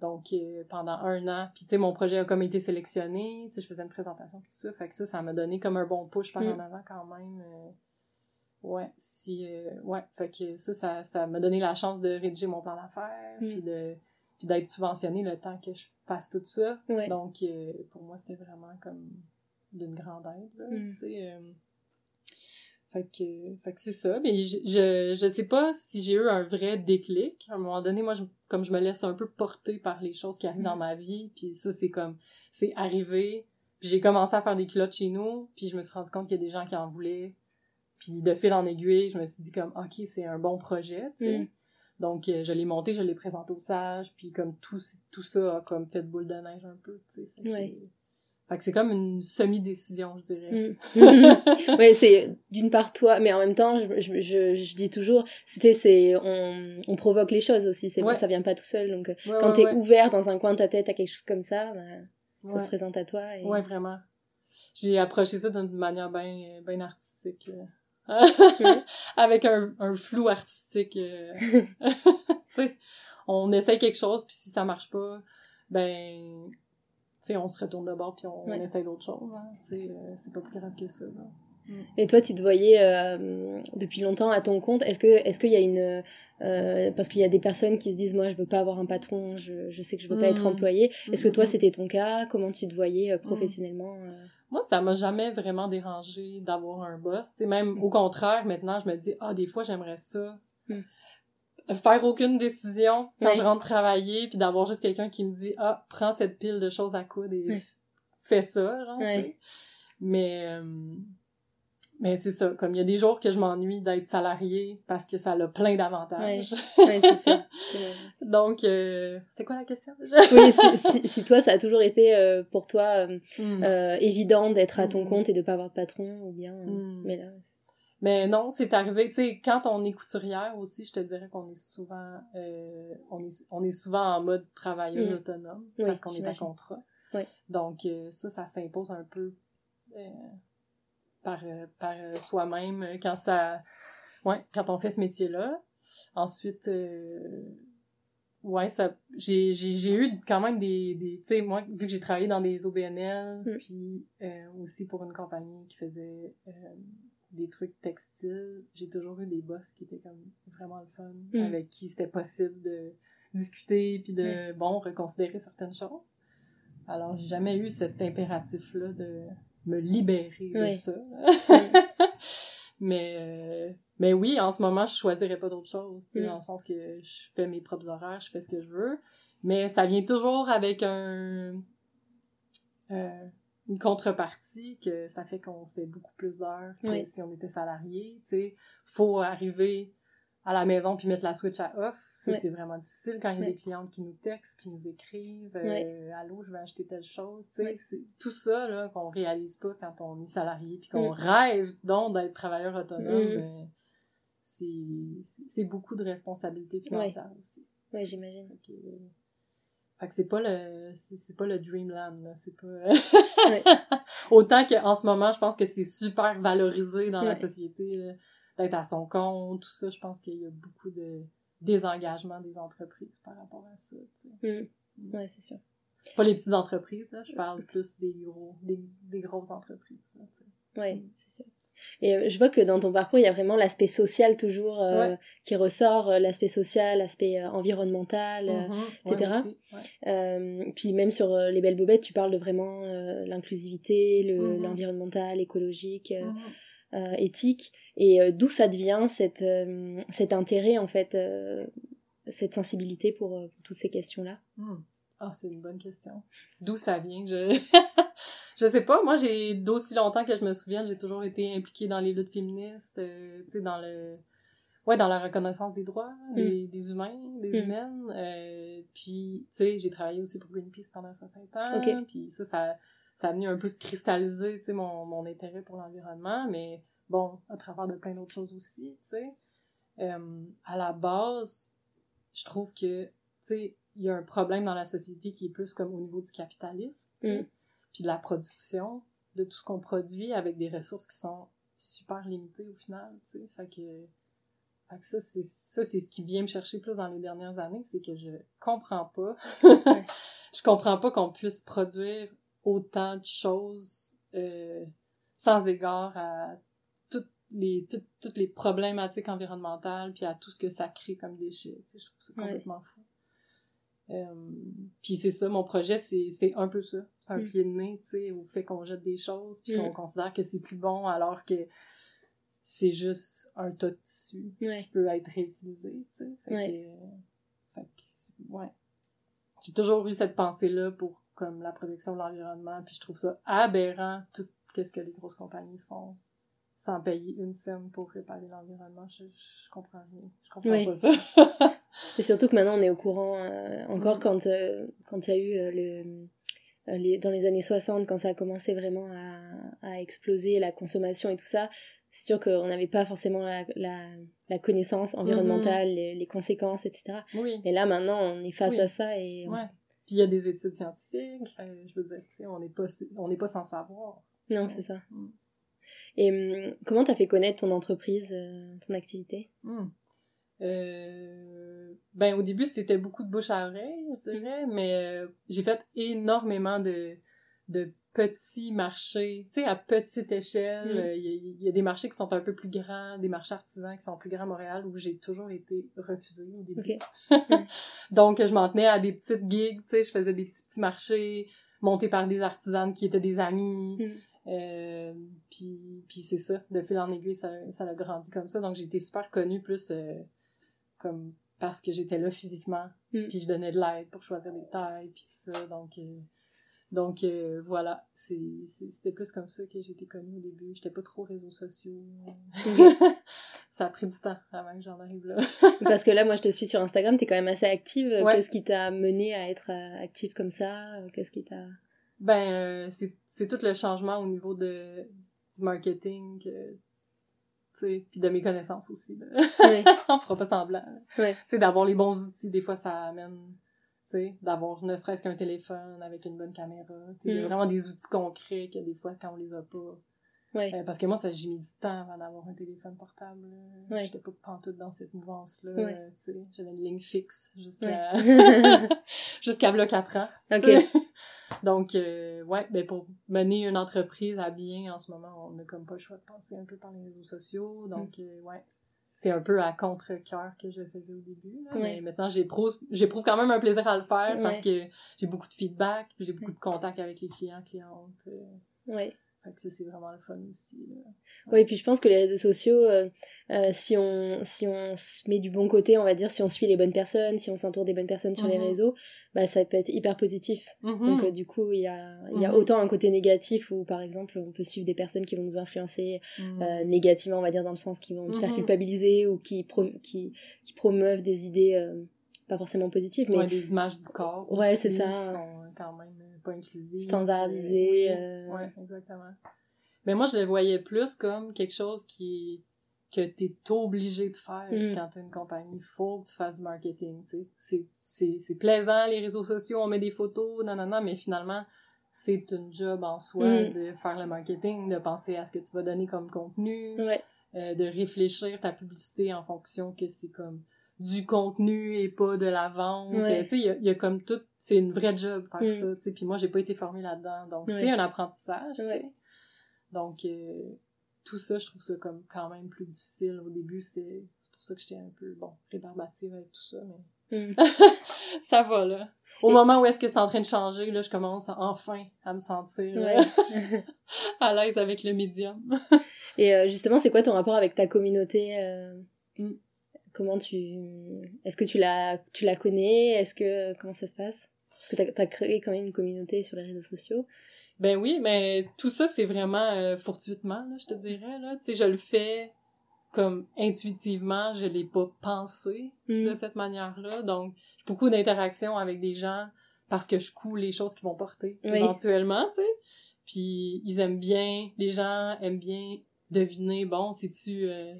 Donc, euh, pendant un an. Puis, tu sais, mon projet a comme été sélectionné. Tu sais, je faisais une présentation, tout ça. Fait que ça, ça m'a donné comme un bon push par Mm. en avant quand même. euh, ouais, si... euh, ouais, fait que ça, ça, ça m'a donné la chance de rédiger mon plan d'affaires, Mm. puis de puis d'être subventionné le temps que je fasse tout ça. Ouais. Donc, euh, pour moi, c'était vraiment comme d'une grande aide, là, tu sais. Fait que, fait que c'est ça. Mais je, je, je sais pas si j'ai eu un vrai déclic. À un moment donné, moi, je, comme je me laisse un peu porter par les choses qui arrivent dans ma vie, puis ça, c'est comme, c'est arrivé. Puis j'ai commencé à faire des culottes chez nous, puis je me suis rendu compte qu'il y a des gens qui en voulaient. Puis de fil en aiguille, je me suis dit comme, OK, c'est un bon projet, tu sais. Mm. Donc, euh, je l'ai monté, je l'ai présenté au sage, puis comme tout, tout ça a comme fait boule de neige un peu, tu sais. Fait que, c'est comme une semi-décision, je dirais. Mm. *laughs* ouais, c'est d'une part toi, mais en même temps, je, je, je, je dis toujours, c'était, c'est, on, on provoque les choses aussi, c'est Ouais. ça vient pas tout seul, donc euh, Ouais, quand ouais, t'es ouvert dans un coin de ta tête à quelque chose comme ça, bah, ça se présente à toi. Et... Ouais, vraiment. J'ai approché ça d'une manière bien ben artistique. euh. *laughs* Avec un, un flou artistique. euh. *laughs* tu sais, on essaye quelque chose, puis si ça marche pas, ben, tu sais, on se retourne de bord, puis on, Ouais. essaye d'autres choses. Hein. Euh, c'est pas plus grave que ça. là. Et toi, tu te voyais euh, depuis longtemps à ton compte. Est-ce que, est-ce qu'il y a une, euh, parce qu'il y a des personnes qui se disent, moi, je veux pas avoir un patron, je, je sais que je veux pas être Mm. employé. Est-ce que toi, c'était ton cas? Comment tu te voyais euh, professionnellement euh? Moi, ça m'a jamais vraiment dérangé d'avoir un boss. Tu sais, même Mm. au contraire, maintenant, je me dis, ah, des fois, j'aimerais ça. Mm. Faire aucune décision quand Ouais. je rentre travailler, puis d'avoir juste quelqu'un qui me dit, ah, prends cette pile de choses à coudre et fais ça, genre, Ouais. Mais, euh, mais c'est ça. Comme il y a des jours que je m'ennuie d'être salarié parce que ça a plein d'avantages. Ouais, *laughs* c'est sûr. j'imagine. *laughs* Donc, euh, c'est quoi la question déjà? oui, si, si, toi, ça a toujours été euh, pour toi euh, Mm. euh, évident d'être à ton Mm. compte et de pas avoir de patron, ou bien. euh, Mm. Mais là, c'est- Mais non, c'est arrivé. Tu sais, quand on est couturière aussi, je te dirais qu'on est souvent, euh, on est, on est souvent en mode travailleur Mm. autonome Oui, parce qu'on est à contrat. Ouais. Donc euh, ça, ça s'impose un peu euh, par, euh, par euh, soi-même euh, quand ça, ouais, quand on fait ce métier-là. Ensuite, euh, ouais, ça, j'ai, j'ai, j'ai eu quand même des, des tu sais, moi, vu que j'ai travaillé dans des OBNL, Mm. puis euh, aussi pour une compagnie qui faisait euh, des trucs textiles, j'ai toujours eu des boss qui étaient comme vraiment le fun, Mm. avec qui c'était possible de discuter, puis de, bon, reconsidérer certaines choses. Alors, j'ai jamais eu cet impératif-là de me libérer de ça. *laughs* mais, euh, mais oui, en ce moment, je choisirais pas d'autre chose, tu sais, Mm. dans le sens que je fais mes propres horaires, je fais ce que je veux, mais ça vient toujours avec un... euh, une contrepartie que ça fait qu'on fait beaucoup plus d'heures que Oui. si on était salarié. Tu sais, faut arriver à la maison puis mettre la switch à off. Ça, c'est vraiment difficile quand il y a des clientes qui nous textent, qui nous écrivent. euh. Allô, je vais acheter telle chose. Tu sais, c'est tout ça là qu'on réalise pas quand on est salarié puis qu'on Mm. rêve donc d'être travailleur autonome. Mm. ben, c'est c'est- beaucoup de responsabilités financières aussi. Ouais, j'imagine. Fait que c'est pas le c'est pas le dreamland là, c'est pas Ouais. *laughs* autant qu'en ce moment je pense que c'est super valorisé dans la société d'être à son compte tout ça je pense qu'il y a beaucoup de désengagement des entreprises par rapport à ça sais. Mm. Ouais, c'est sûr. pas les petites entreprises là je parle plus des gros des, des grosses entreprises. Ouais, Mm. c'est sûr. Et euh, je vois que dans ton parcours, il y a vraiment l'aspect social toujours euh, Ouais. qui ressort, euh, l'aspect social, l'aspect environnemental. Mhm. etc. Ouais, puis même sur les belles bobettes, tu parles de vraiment l'inclusivité, le- Mhm. l'environnemental, écologique, euh, Mhm. euh, éthique, et euh, d'où ça devient cette, euh, cet intérêt en fait, cette sensibilité pour, pour toutes ces questions-là? Ah, c'est une bonne question. D'où ça vient? Je... *laughs* je sais pas. Moi, j'ai d'aussi longtemps que je me souviens, j'ai toujours été impliquée dans les luttes féministes, euh, tu sais, dans le... Ouais, dans la reconnaissance des droits des, des humains, des Mm. humaines. Euh, puis, tu sais, j'ai travaillé aussi pour Greenpeace pendant un certain temps. Puis ça, ça, ça a venu un peu cristalliser, tu sais, mon, mon intérêt pour l'environnement. Mais bon, à travers de plein d'autres choses aussi, tu sais. Euh, à la base, je trouve que, tu sais, il y a un problème dans la société qui est plus comme au niveau du capitalisme, Mm. Puis de la production, de tout ce qu'on produit avec des ressources qui sont super limitées au final, tu sais. Fait que, fait que ça, c'est ça, c'est ce qui vient me chercher plus dans les dernières années, c'est que je comprends pas. *laughs* je comprends pas qu'on puisse produire autant de choses euh, sans égard à toutes les, toutes, toutes les problématiques environnementales puis à tout ce que ça crée comme déchets. Tu sais, je trouve ça Ouais. complètement fou. Euh, puis c'est ça, mon projet, c'est un peu ça. Un Mm. pied de nez, tu sais, au fait qu'on jette des choses puis Mm. qu'on considère que c'est plus bon alors que c'est juste un tas de tissu Ouais. qui peut être réutilisé, tu sais. Fait Ouais. que, fait que c'est- ouais. J'ai toujours eu cette pensée-là pour comme la protection de l'environnement, puis je trouve ça aberrant tout ce que les grosses compagnies font sans payer une scène pour réparer l'environnement. Je, je comprends rien. Je comprends Oui. pas ça. *laughs* Et surtout que maintenant on est au courant, euh, encore Mm. quand euh, quand il y a eu euh, le les, dans les années 60, quand ça a commencé vraiment à, à exploser la consommation et tout ça, c'est sûr qu'on n'avait pas forcément la, la, la connaissance environnementale, les, les conséquences, etc. oui. Et là maintenant on est face Oui. à ça et Ouais. Puis il y a des études scientifiques. je veux dire, tu sais, on n'est pas, on pas sans savoir. non c'est ça. Mm. Et hum, comment t'as fait connaître ton entreprise, ton activité? Euh, ben au début c'était beaucoup de bouche à oreille je dirais mais euh, j'ai fait énormément de de petits marchés tu sais à petite échelle Mm. euh, il y, a- il y a des marchés qui sont un peu plus grands des marchés artisans qui sont plus grands à Montréal où j'ai toujours été refusée au début *laughs* donc je m'en tenais à des petites gigs tu sais je faisais des petits petits marchés montés par des artisanes qui étaient des amis Mm. euh, puis, puis c'est ça, de fil en aiguille, ça, ça a grandi comme ça. Donc j'ai été super connue plus euh, comme parce que j'étais là physiquement, Mm. puis je donnais de l'aide pour choisir des tailles, puis tout ça. Donc, euh, donc euh, voilà, c'était plus comme ça que été connue au début. J'étais pas trop réseaux sociaux. *laughs* ça a pris du temps avant que j'en arrive là. *laughs* Parce que là moi je te suis sur Instagram, t'es quand même assez active. Ouais. Qu'est-ce qui t'a mené à être euh, active comme ça? Qu'est-ce qui t'a Ben, euh, c'est, tout le changement au niveau de, du marketing, que, puis de mes connaissances aussi. Là. Ouais. *laughs* On fera pas semblant. sais, d'avoir les bons outils, des fois, ça amène, tu sais, d'avoir ne serait-ce qu'un téléphone avec une bonne caméra. Il y a Mm. vraiment des outils concrets que des fois, quand on les a pas... Ouais. Euh, parce que moi, ça j'ai mis du temps avant d'avoir un téléphone portable. Ouais. J'étais pas pantoute dans cette mouvance-là. Ouais. euh, tu sais. J'avais une ligne fixe jusqu'à *laughs* *laughs* jusqu'à v'là 4 ans. Ok. Donc, euh, ouais, ben pour mener une entreprise à bien en ce moment, on n'a comme pas le choix de passer un peu par les réseaux sociaux. Donc, Mm. euh, ouais. C'est un peu à contre-cœur que je faisais au début. là. Ouais. Mais maintenant, j'éprouve quand même un plaisir à le faire parce Ouais. que j'ai beaucoup de feedback, j'ai beaucoup de contacts avec les clients, clientes. euh. Ouais. Fait que ça, c'est vraiment le fun aussi. Oui, et puis je pense que les réseaux sociaux, euh, euh, si, on, si on se met du bon côté, on va dire, si on suit les bonnes personnes, si on s'entoure des bonnes personnes sur les Mhm. réseaux, bah, ça peut être hyper positif. Mhm. Donc euh, du coup, il y a, y a Mhm. autant un côté négatif où, par exemple, on peut suivre des personnes qui vont nous influencer Mhm. euh, négativement, on va dire, dans le sens qui vont nous faire culpabiliser ou qui, pro qui, qui promeuvent des idées euh, pas forcément positives, mais Ouais, des images du corps. Ouais, c'est ça. Qui sont quand même pas inclusives. standardisées. Oui. Ouais, exactement. Mais moi, je le voyais plus comme quelque chose qui que t'es obligé de faire Mm. quand t'as une compagnie. Faut que tu fasses du marketing, tu. C'est- plaisant, les réseaux sociaux, on met des photos, nanana, mais finalement, c'est une job en soi Mm. de faire le marketing, de penser à ce que tu vas donner comme contenu, Ouais, euh, de réfléchir ta publicité en fonction que c'est comme du contenu et pas de la vente. Ouais. Tu sais, il y a, il y a comme tout, c'est une vraie job faire Mm. ça, tu sais. Puis moi, j'ai pas été formée là-dedans, donc Ouais. c'est un apprentissage, tu sais. Donc, euh, tout ça, je trouve ça comme quand même plus difficile. Au début, c'est c'est pour ça que j'étais un peu, bon, rébarbative avec tout ça, mais Mm. *laughs* ça va, là. Au Et- moment où est-ce que c'est en train de changer, là, je commence à- enfin à me sentir ouais. *laughs* à l'aise avec le médium. *laughs* Et euh, justement, c'est quoi ton rapport avec ta communauté euh, Mm. Comment tu... Est-ce que tu la, tu la connais? Est-ce que... Comment ça se passe? Parce que t'as as créé quand même une communauté sur les réseaux sociaux. Ben oui, mais tout ça, c'est vraiment euh, fortuitement, là, je te dirais. Là. Tu sais, je le fais comme intuitivement, je l'ai pas pensé Mm. de cette manière-là. Donc, j'ai beaucoup d'interactions avec des gens parce que je coule les choses qui vont porter Oui. éventuellement, tu sais. Puis ils aiment bien, les gens aiment bien deviner, bon, c'est-tu euh,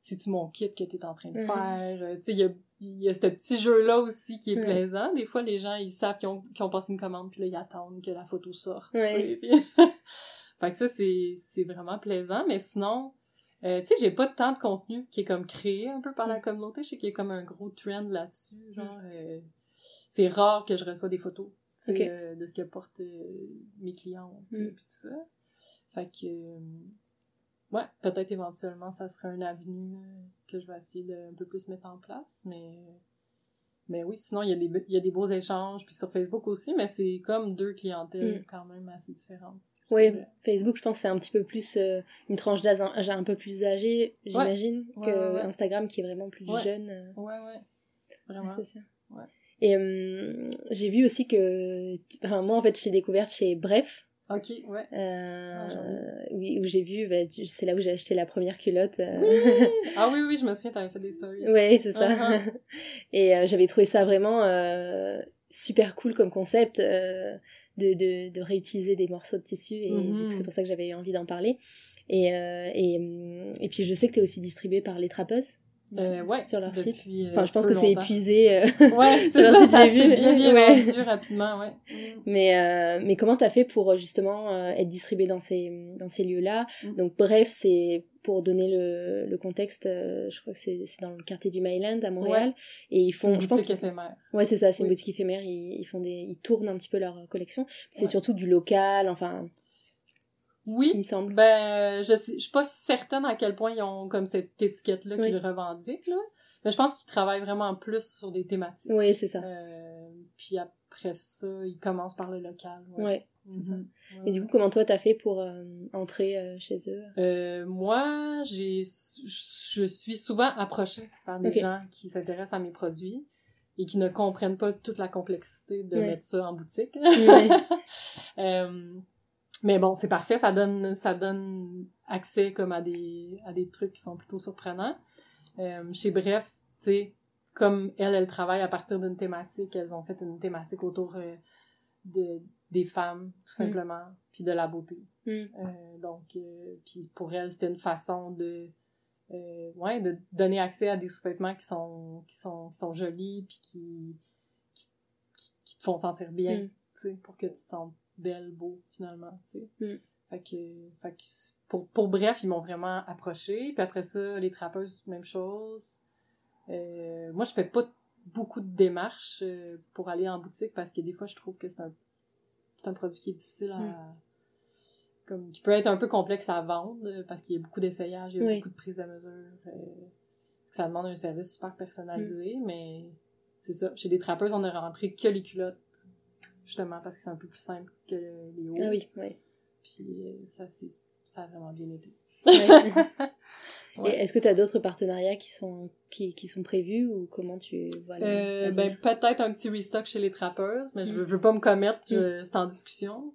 c'est-tu mon kit que t'es en train de Mhm. faire? Euh, Tu sais, il y a, il y a ce petit jeu-là aussi qui est Ouais. plaisant. Des fois, les gens, ils savent qu'ils ont, ont passé une commande, puis là, ils attendent que la photo sorte. Ouais. Puis- *laughs* fait que ça, c'est vraiment plaisant. Mais sinon, euh, tu sais, j'ai pas tant de contenu qui est comme créé un peu par la Mm. communauté. Je sais qu'il y a comme un gros trend là-dessus. Genre, euh, c'est rare que je reçois des photos euh, de ce que portent mes clients Mm. puis tout ça. Fait que, ouais, peut-être éventuellement, ça serait une avenue euh, que je vais essayer de un peu plus mettre en place. Mais, mais oui, sinon, il y, a des, il y a des beaux échanges. Puis sur Facebook aussi, mais c'est comme deux clientèles Mm. quand même assez différentes. Oui, vrai. Facebook, je pense que c'est un petit peu plus euh, une tranche d'âge un, un peu plus âgée, j'imagine, Ouais, que ouais, ouais. Instagram qui est vraiment plus jeune. euh, Ouais, ouais. Vraiment. c'est ça. Et euh, j'ai vu aussi que, enfin, moi en fait, je t'ai découverte chez Bref, Ok, ouais. euh, Ah, oui, où j'ai vu, bah, c'est là où j'ai acheté la première culotte. euh, *laughs* Ah oui, oui, je me souviens, t'avais fait des stories. ouais, c'est ça. Uh-huh. *laughs* Et euh, j'avais trouvé ça vraiment euh, super cool comme concept de, de, de réutiliser des morceaux de tissu et Mhm. coup, c'est pour ça que j'avais eu envie d'en parler. Et, et, hum, et puis je sais que tu es aussi distribué par les trappeuses Euh, ouais, sur leur site. euh, Enfin, je pense que c'est épuisé. euh, Ouais, c'est *laughs* ça, site, ça j'ai vu. bien, bien Ouais. vendu rapidement, ouais. Mm. Mais, euh, mais comment t'as fait pour euh, justement euh, être distribué dans ces, dans ces lieux-là? Mm. Donc bref, c'est pour donner le, le contexte, euh, je crois que c'est c'est dans le quartier du Myland à Montréal. Et ils C'est une font, je pense boutique éphémère. Ouais, c'est ça, c'est une Oui. boutique éphémère, ils, ils font des ils tournent un petit peu leur collection. C'est Ouais. surtout du local, enfin, Oui, il me semble. Ben, je sais, je suis pas certaine à quel point ils ont comme cette étiquette-là Oui. qu'ils revendiquent, là. Mais je pense qu'ils travaillent vraiment plus sur des thématiques. Oui, c'est ça. Euh, puis après ça, ils commencent par le local. Ouais. Ouais, c'est ça. Mhm. Et du coup, comment toi t'as fait pour euh, entrer euh, chez eux? Euh, moi, j'ai, je suis souvent approchée par des gens qui s'intéressent à mes produits et qui ne comprennent pas toute la complexité de mettre ça en boutique. *laughs* Mais bon, c'est parfait, ça donne, ça donne accès comme à des, à des trucs qui sont plutôt surprenants. Euh, chez Bref, tu sais, comme elle, elle travaille à partir d'une thématique, elles ont fait une thématique autour euh, de, des femmes, tout Mm. simplement, puis de la beauté. Mm. Euh, donc, euh, puis pour elle, c'était une façon de, euh, ouais, de donner accès à des sous-vêtements qui sont, qui sont, qui sont jolis, puis qui, qui, qui, qui te font sentir bien, Mm. tu sais, pour que tu te sentes belle, beau, finalement, tu sais. Mm. Fait que, fait que c'est- pour, pour bref, ils m'ont vraiment approché. Puis après ça, les trappeuses, même chose. Euh, moi, je fais pas beaucoup de démarches euh, pour aller en boutique parce que des fois, je trouve que c'est un, c'est un produit qui est difficile à... Mm. Comme, qui peut être un peu complexe à vendre euh, parce qu'il y a beaucoup d'essayages, il y a Oui. beaucoup de prises de mesure. euh, ça demande un service super personnalisé, Mm. mais c'est ça. Chez les trappeuses, on a rentré que les culottes, justement, parce que c'est un peu plus simple que les hauts. Ah oui, ouais. Puis euh, ça, c'est, ça a vraiment bien été. *laughs* Et est-ce que tu as d'autres partenariats qui sont, qui, qui sont prévus ou comment tu vois euh, ben, Peut-être un petit restock chez les trappeuses, mais je, veux, mm. je veux pas me commettre, mm. c'est en discussion.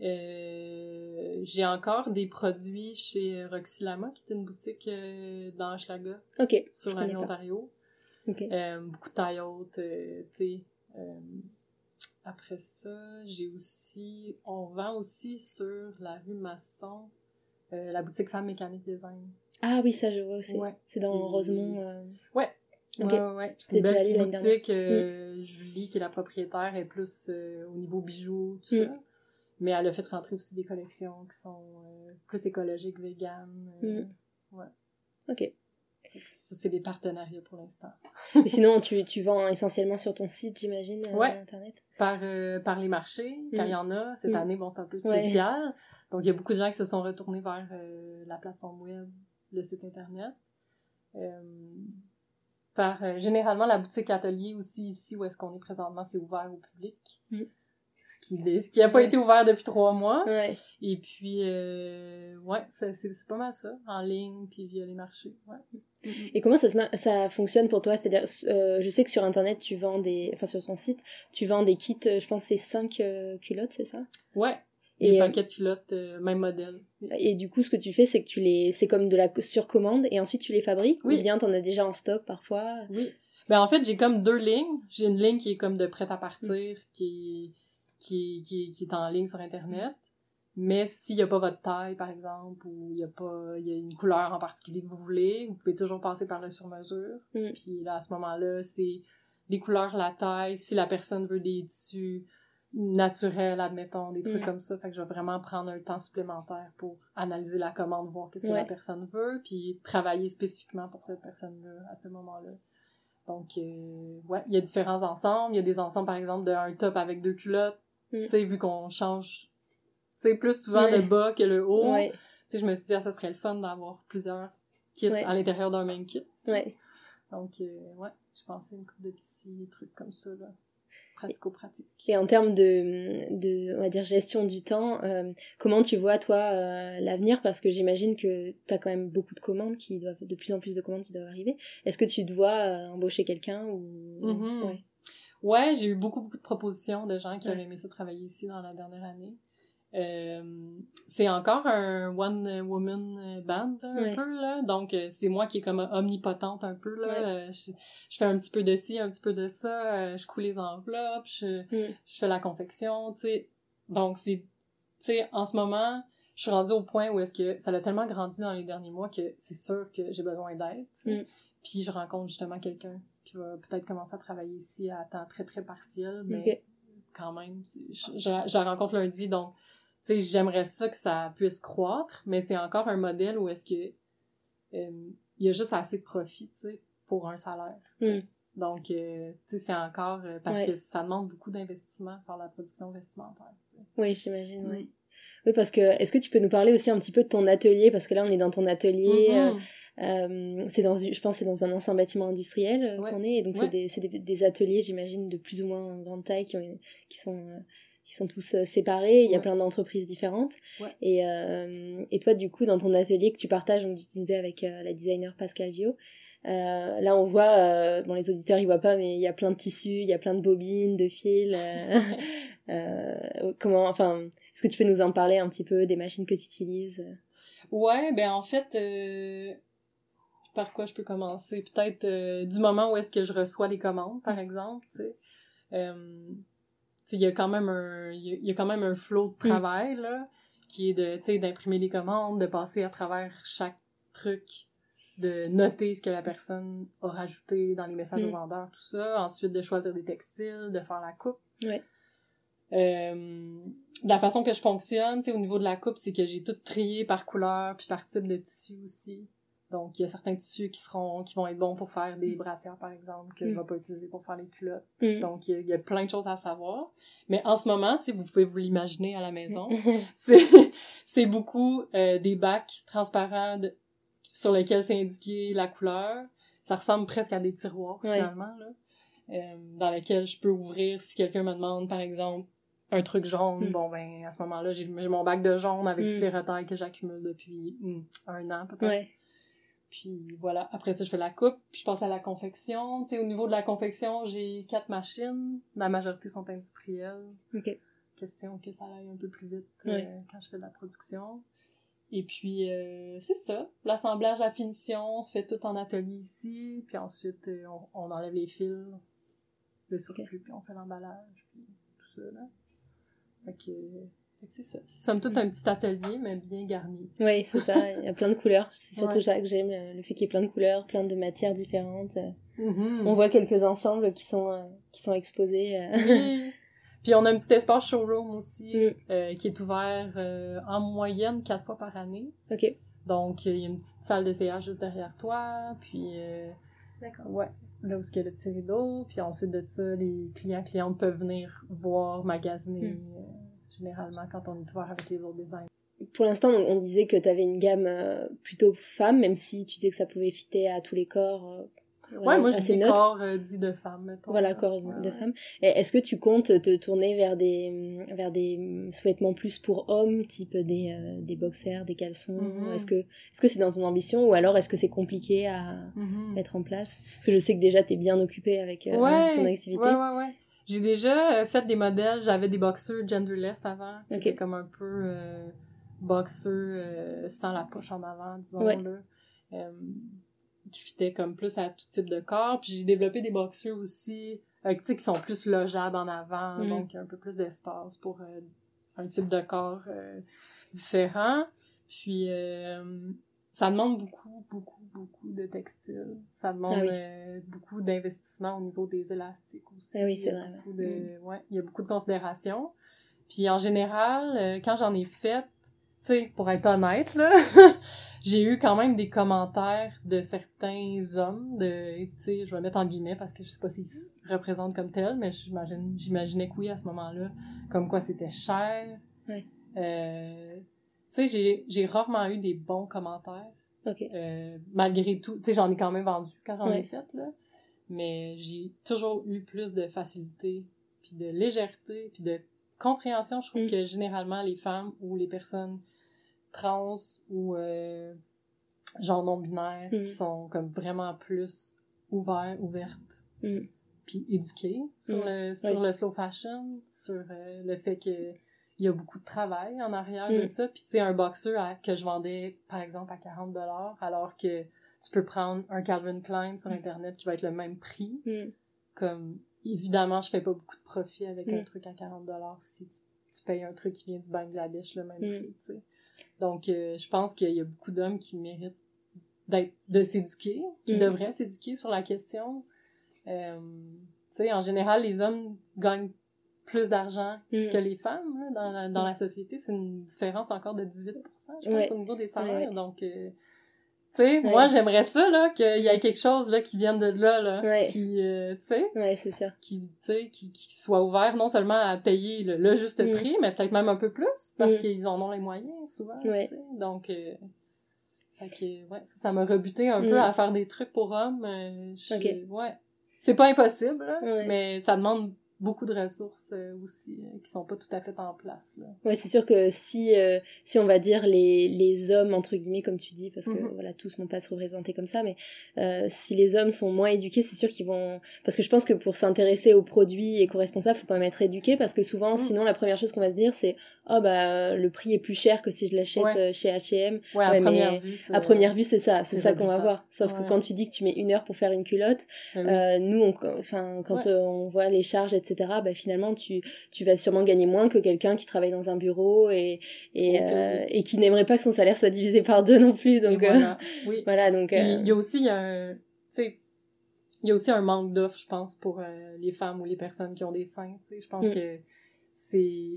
Euh, j'ai encore des produits chez Roxy Lama, qui est une boutique euh, dans Hochelaga, okay, sur la rue Ontario. Euh, beaucoup de taille haute, tu sais. Après ça, j'ai aussi... On vend aussi sur la rue Masson la boutique Femme Mécanique Design. Ah oui, ça je vois aussi. c'est dans Rosemont. Euh... Ouais. Ouais, ouais, C'est une belle petite boutique. Euh, mm. Julie, qui est la propriétaire, est plus euh, au niveau bijoux, tout mm. ça. Mais elle a fait rentrer aussi des collections qui sont euh, plus écologiques, véganes. Mm. Ouais. Ok. Ça, c'est des partenariats pour l'instant. Et sinon, tu, tu vends essentiellement sur ton site, j'imagine, ouais. Internet? Par, par les marchés, quand il y en a. Cette année, bon, c'est un peu spécial. Donc, il y a beaucoup de gens qui se sont retournés vers la plateforme web le site internet. Euh, par euh, généralement la boutique atelier aussi ici où est-ce qu'on est présentement c'est ouvert au public mm. Ce qui ce qui a pas été ouvert depuis trois mois et puis euh, ouais c'est pas mal ça en ligne puis via les marchés ouais. et comment ça ça fonctionne pour toi? C'est-à-dire je sais que sur internet tu vends des enfin sur ton site tu vends des kits je pense c'est 5 culottes c'est ça? Ouais des paquets de culottes, euh, même modèle. Et du coup, ce que tu fais, c'est que tu les, c'est comme de la surcommande et ensuite tu les fabriques? Oui. Ou bien t'en as déjà en stock parfois? Oui. Ben en fait, j'ai comme deux lignes. J'ai une ligne qui est comme de prêt à partir, qui, qui, qui, qui est en ligne sur internet. Mais s'il n'y a pas votre taille, par exemple, ou il y a pas, il y a une couleur en particulier que vous voulez, vous pouvez toujours passer par le sur-mesure. Mm. Puis là, à ce moment-là, c'est les couleurs, la taille, si la personne veut des tissus naturel, admettons, des trucs mm. comme ça. Fait que je vais vraiment prendre un temps supplémentaire pour analyser la commande, voir qu'est-ce que la personne veut, puis travailler spécifiquement pour cette personne-là à ce moment-là. Donc, euh, ouais, il y a différents ensembles. Il y a des ensembles, par exemple, d'un top avec deux culottes. Mm. Tu sais, vu qu'on change, tu sais, plus souvent le bas que le haut. Tu sais, je me suis dit, ah, ça serait le fun d'avoir plusieurs kits à l'intérieur d'un même kit. Donc, euh, ouais, je pensais une couple de petits trucs comme ça, là pratico-pratique. Et en termes de, de, on va dire, gestion du temps, euh, comment tu vois, toi, euh, l'avenir? Parce que j'imagine que tu as quand même beaucoup de commandes qui doivent, de plus en plus de commandes qui doivent arriver. Est-ce que tu dois embaucher quelqu'un ou... Mm-hmm. Ouais, ouais j'ai eu beaucoup, beaucoup de propositions de gens qui auraient aimé ça travailler ici dans la dernière année. Euh, c'est encore un one woman band un peu là. Donc euh, c'est moi qui est comme omnipotente un peu là. Euh, je, fais un petit peu de ci un petit peu de ça je coule les enveloppes je, je fais la confection tu sais. Donc c'est tu sais en ce moment je suis rendue au point où est-ce que ça a tellement grandi dans les derniers mois que c'est sûr que j'ai besoin d'aide. Puis je rencontre justement quelqu'un qui va peut-être commencer à travailler ici à temps très très partiel mais quand même je, la rencontre lundi donc sais, j'aimerais ça que ça puisse croître, mais c'est encore un modèle où est-ce que euh, il y a juste assez de profit, tu sais, pour un salaire. Hmm. Donc, euh, tu sais, c'est encore euh, parce que ça demande beaucoup d'investissement faire la production vestimentaire. Oui, j'imagine. Oui. oui, parce que est-ce que tu peux nous parler aussi un petit peu de ton atelier? Parce que là, on est dans ton atelier. Mm-hmm. c'est dans, je pense, c'est dans un ancien bâtiment industriel qu'on est, et donc c'est des, des, des, ateliers, j'imagine, de plus ou moins grande taille qui, ont, qui sont qui sont tous euh, séparés, il y a plein d'entreprises différentes. Et, euh, et toi, du coup, dans ton atelier que tu partages, donc tu disais avec euh, la designer Pascal Vio, euh, là on voit, euh, bon les auditeurs ils voient pas, mais il y a plein de tissus, il y a plein de bobines, de fils. *laughs* comment, enfin, est-ce que tu peux nous en parler un petit peu des machines que tu utilises Ouais, ben en fait, par quoi je peux commencer Peut-être du moment où est-ce que je reçois les commandes, par exemple, tu sais il y a quand même un il y, a quand même un flow de mm. travail là qui est de tu sais d'imprimer les commandes de passer à travers chaque truc de noter ce que la personne a rajouté dans les messages au mm. vendeur tout ça ensuite de choisir des textiles de faire la coupe ouais. euh, la façon que je fonctionne, tu sais, au niveau de la coupe, c'est que j'ai tout trié par couleur puis par type de tissu aussi. Donc, il y a certains tissus qui seront, qui vont être bons pour faire des mm. brassières, par exemple, que je je mm. vais pas utiliser pour faire les culottes. Mm. Donc, il y, a, plein de choses à savoir. Mais en ce moment, tu sais, vous pouvez vous l'imaginer à la maison. *laughs* *laughs* c'est beaucoup euh, des bacs transparents sur lesquels c'est indiqué la couleur. Ça ressemble presque à des tiroirs, finalement, là, euh, dans lesquels je peux ouvrir si quelqu'un me demande, par exemple, un truc jaune, Mm. bon, ben, à ce moment-là, j'ai mon bac de jaune avec Mm. toutes les retailles que j'accumule depuis un an, peut-être. Ouais. Puis voilà, après ça, je fais la coupe, puis je passe à la confection. Tu sais, au niveau de la confection, j'ai quatre machines. La majorité sont industrielles. Ok. Question que ça aille un peu plus vite euh, quand je fais de la production. Et puis, euh, c'est ça. L'assemblage, la finition, on se fait tout en atelier ici. Puis ensuite, euh, on, on enlève les fils, le surplus, puis on fait l'emballage, puis tout ça, là. Fait que c'est ça. Somme toute, un petit atelier, mais bien garni. Oui, c'est ça. Il y a plein de couleurs. C'est surtout Ouais. ça que j'aime, euh, le fait qu'il y ait plein de couleurs, plein de matières différentes. euh. Mhm. On voit quelques ensembles qui sont, euh, qui sont exposés. euh. Oui. *laughs* Puis on a un petit espace showroom aussi, Mm. euh, qui est ouvert en moyenne quatre fois par année. Ok. Donc, il y a une petite salle d'essayage juste derrière toi, puis... D'accord. ouais, là où il y a le petit rideau. Puis ensuite de ça, les clients, clientes peuvent venir voir, magasiner, Mm. Généralement quand on est ouvert avec les autres designs. Pour l'instant, on, on disait que tu avais une gamme euh, plutôt femme, même si tu disais que ça pouvait fitter à tous les corps. euh, Ouais, moi, je dis neutre. corps euh, dit de femme, mettons. Voilà, corps Ouais, de ouais. femme. Est-ce que tu comptes te tourner vers des, vers des sous-vêtements plus pour hommes, type des, euh, des boxers, des caleçons? Mhm. Est-ce que est-ce que c'est dans ton ambition ou alors est-ce que c'est compliqué à Mhm. mettre en place? Parce que je sais que déjà tu es bien occupé avec euh, ton activité. Ouais, ouais, ouais. J'ai déjà euh, fait des modèles, j'avais des boxeurs genderless avant, qui Ok. étaient comme un peu euh, boxeurs euh, sans la poche en avant, disons Ouais. là. Euh, qui fitaient comme plus à tout type de corps. Puis j'ai développé des boxeurs aussi, euh, tu sais, qui sont plus logeables en avant, Mm. donc un peu plus d'espace pour un type de corps différent. Puis euh, ça demande beaucoup, beaucoup, beaucoup de textile. Ça demande Ah oui. euh, beaucoup d'investissement au niveau des élastiques aussi. Ah oui, c'est Il y a vrai, ouais, il y a beaucoup de considérations. Puis en général, euh, quand j'en ai fait, tu sais, pour être honnête, là, *laughs* j'ai eu quand même des commentaires de certains hommes, de, tu sais, je vais mettre en guillemets parce que je sais pas s'ils se représentent comme tels, mais j'imagine, j'imaginais que oui à ce moment-là, comme quoi c'était cher. Euh, tu sais, j'ai, rarement eu des bons commentaires, euh, malgré tout. Tu sais, j'en ai quand même vendu quand j'en Ouais. ai fait, là. Mais j'ai toujours eu plus de facilité, puis de légèreté, puis de compréhension. Je trouve Mm. que généralement, les femmes ou les personnes trans ou euh, genre non-binaires Mm. qui sont comme vraiment plus ouverts, ouvertes, Mm. puis éduquées sur, Mm. le, sur Oui. le slow fashion, sur euh, le fait que il y a beaucoup de travail en arrière de Mm. ça. Puis tu sais, un boxeur à- que je vendais, par exemple, à 40 alors que tu peux prendre un Calvin Klein sur Internet qui va être le même prix. Mm. Comme, évidemment, je fais pas beaucoup de profit avec un Mm. truc à 40 si tu, tu payes un truc qui vient du Bangladesh le même Mm. prix, tu sais. Donc, euh, je pense qu'il y a beaucoup d'hommes qui méritent d'être de s'éduquer, qui Mm. devraient s'éduquer sur la question. Euh, tu sais, en général, les hommes gagnent plus d'argent Mm. que les femmes là, dans, la, dans la société. C'est une différence encore de 18% je pense, Ouais. au niveau des salaires. Ouais. Donc, euh, tu sais, Ouais. moi, j'aimerais ça, là, qu'il y ait quelque chose, là, qui vienne de là, là. Ouais. Qui, euh, tu sais, Ouais, c'est sûr. qui, tu sais, qui, qui soit ouvert non seulement à payer le, le juste Mm. prix, mais peut-être même un peu plus, parce Mm. qu'ils en ont les moyens, souvent, Ouais. tu sais. Donc, euh, fait que, ouais, ça ça m'a rebuté un peu Mm. à faire des trucs pour hommes. euh, je- Ok. Ouais. C'est pas impossible, là, Ouais. mais ça demande beaucoup de ressources euh, aussi, euh, qui sont pas tout à fait en place, là. Ouais, c'est sûr que si, euh, si on va dire les, les hommes, entre guillemets, comme tu dis, parce que Mhm. voilà, tous n'ont pas se représenter comme ça, mais euh, si les hommes sont moins éduqués, c'est sûr qu'ils vont... Parce que je pense que pour s'intéresser aux produits éco-responsables, faut quand même être éduqué, parce que souvent, Mhm. sinon, la première chose qu'on va se dire, c'est « Oh, bah, le prix est plus cher que si je l'achète Ouais. euh, chez H&M. Ouais, à Ouais, première mais vue. À première vue, c'est ça, c'est ça qu'on va voir. Sauf que quand tu dis que tu mets une heure pour faire une culotte, oui. euh, nous, on, enfin, quand euh, on voit les charges, etc., bah, finalement, tu, tu vas sûrement gagner moins que quelqu'un qui travaille dans un bureau et, et, euh, et qui n'aimerait pas que son salaire soit divisé par deux non plus. Donc, euh, voilà. *laughs* Oui. voilà, donc, euh, il y a aussi un, tu sais, il y a aussi un manque d'offres, je pense, pour les femmes ou les personnes qui ont des seins, tu sais. Je pense Mm. que c'est,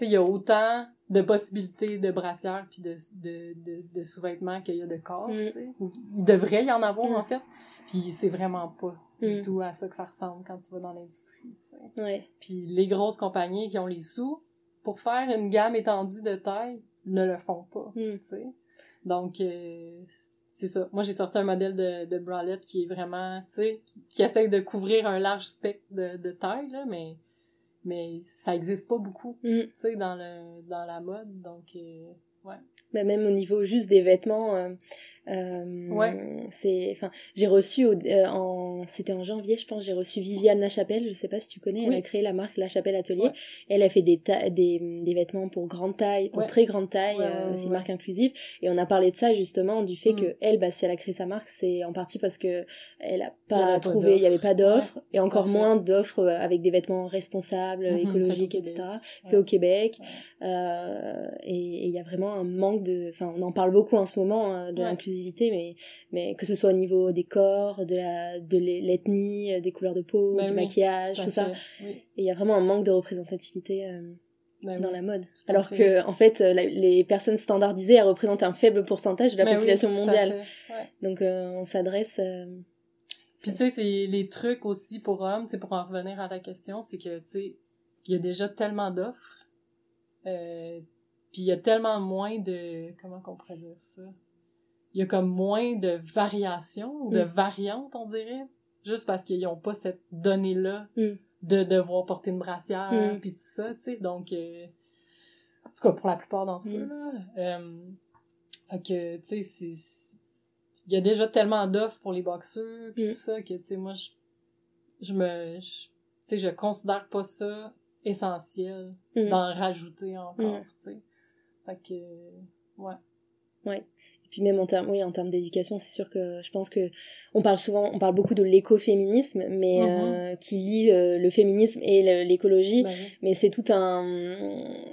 sais, il y a autant de possibilités de brassières puis de, de, de, de sous-vêtements qu'il y a de corps, Mm. tu sais. Il devrait y en avoir, Mm. en fait. Puis c'est vraiment pas du Mm. tout à ça que ça ressemble quand tu vas dans l'industrie, tu sais. ouais. Puis les grosses compagnies qui ont les sous, pour faire une gamme étendue de taille, ne le font pas tu sais. Donc, euh, c'est ça. Moi, j'ai sorti un modèle de, de bralette qui est vraiment, tu sais, qui, qui essaye de couvrir un large spectre de, de taille, là, mais mais ça existe pas beaucoup, Mm. tu sais, dans, le, dans la mode, donc, euh, ouais. Bah, même au niveau juste des vêtements, euh, euh, Ouais. c'est, enfin, j'ai reçu au- euh, en, c'était en janvier, je pense, j'ai reçu Viviane Lachapelle, je sais pas si tu connais, elle Oui. a créé la marque Lachapelle Atelier. Ouais. Elle a fait des, ta- des, des vêtements pour grande taille, pour Ouais. très grande taille, euh, c'est une marque inclusive. Et on a parlé de ça justement, du fait Mm. que elle, bah, si elle a créé sa marque, c'est en partie parce que elle a pas trouvé, il y avait pas d'offres, et encore moins d'offres euh, avec des vêtements responsables, Mhm, écologiques, etc. Fait au Québec. Euh, et il y a vraiment un manque de enfin on en parle beaucoup en ce moment hein, de Ouais. l'inclusivité mais mais que ce soit au niveau des corps de la de l'e- l'ethnie euh, des couleurs de peau Ben du oui, maquillage tout, ça fait, Oui. et il y a vraiment un manque de représentativité euh, Ben dans oui. la mode alors fait. que en fait la- les personnes standardisées elles représentent un faible pourcentage de la oui, population mondiale ouais. donc euh, on s'adresse Puis tu sais, c'est les trucs aussi pour hommes, tu sais, pour en revenir à la question, c'est que, tu sais, il y a déjà tellement d'offres, euh, puis il y a tellement moins de... Comment qu'on pourrait dire ça? Il y a comme moins de variations, ou de Mm. variantes, on dirait, juste parce qu'ils n'ont pas cette donnée-là Mm. de devoir porter une brassière, Mm. puis tout ça, tu sais, donc... euh, en tout cas, pour la plupart d'entre eux, là. Euh, fait que, tu sais, c'est... Il y a déjà tellement d'offres pour les boxeurs, puis Mm. tout ça, que, tu sais, moi, je, je me... Tu sais, je considère pas ça essentiel mm. d'en rajouter encore, Mm. tu sais. Fait que... Ouais. Et puis même en termes, oui, en termes d'éducation, c'est sûr que je pense que on parle souvent, on parle beaucoup de l'écoféminisme, mais Mhm. euh, qui lie euh, le féminisme et l'écologie. Oui. Mais c'est tout un,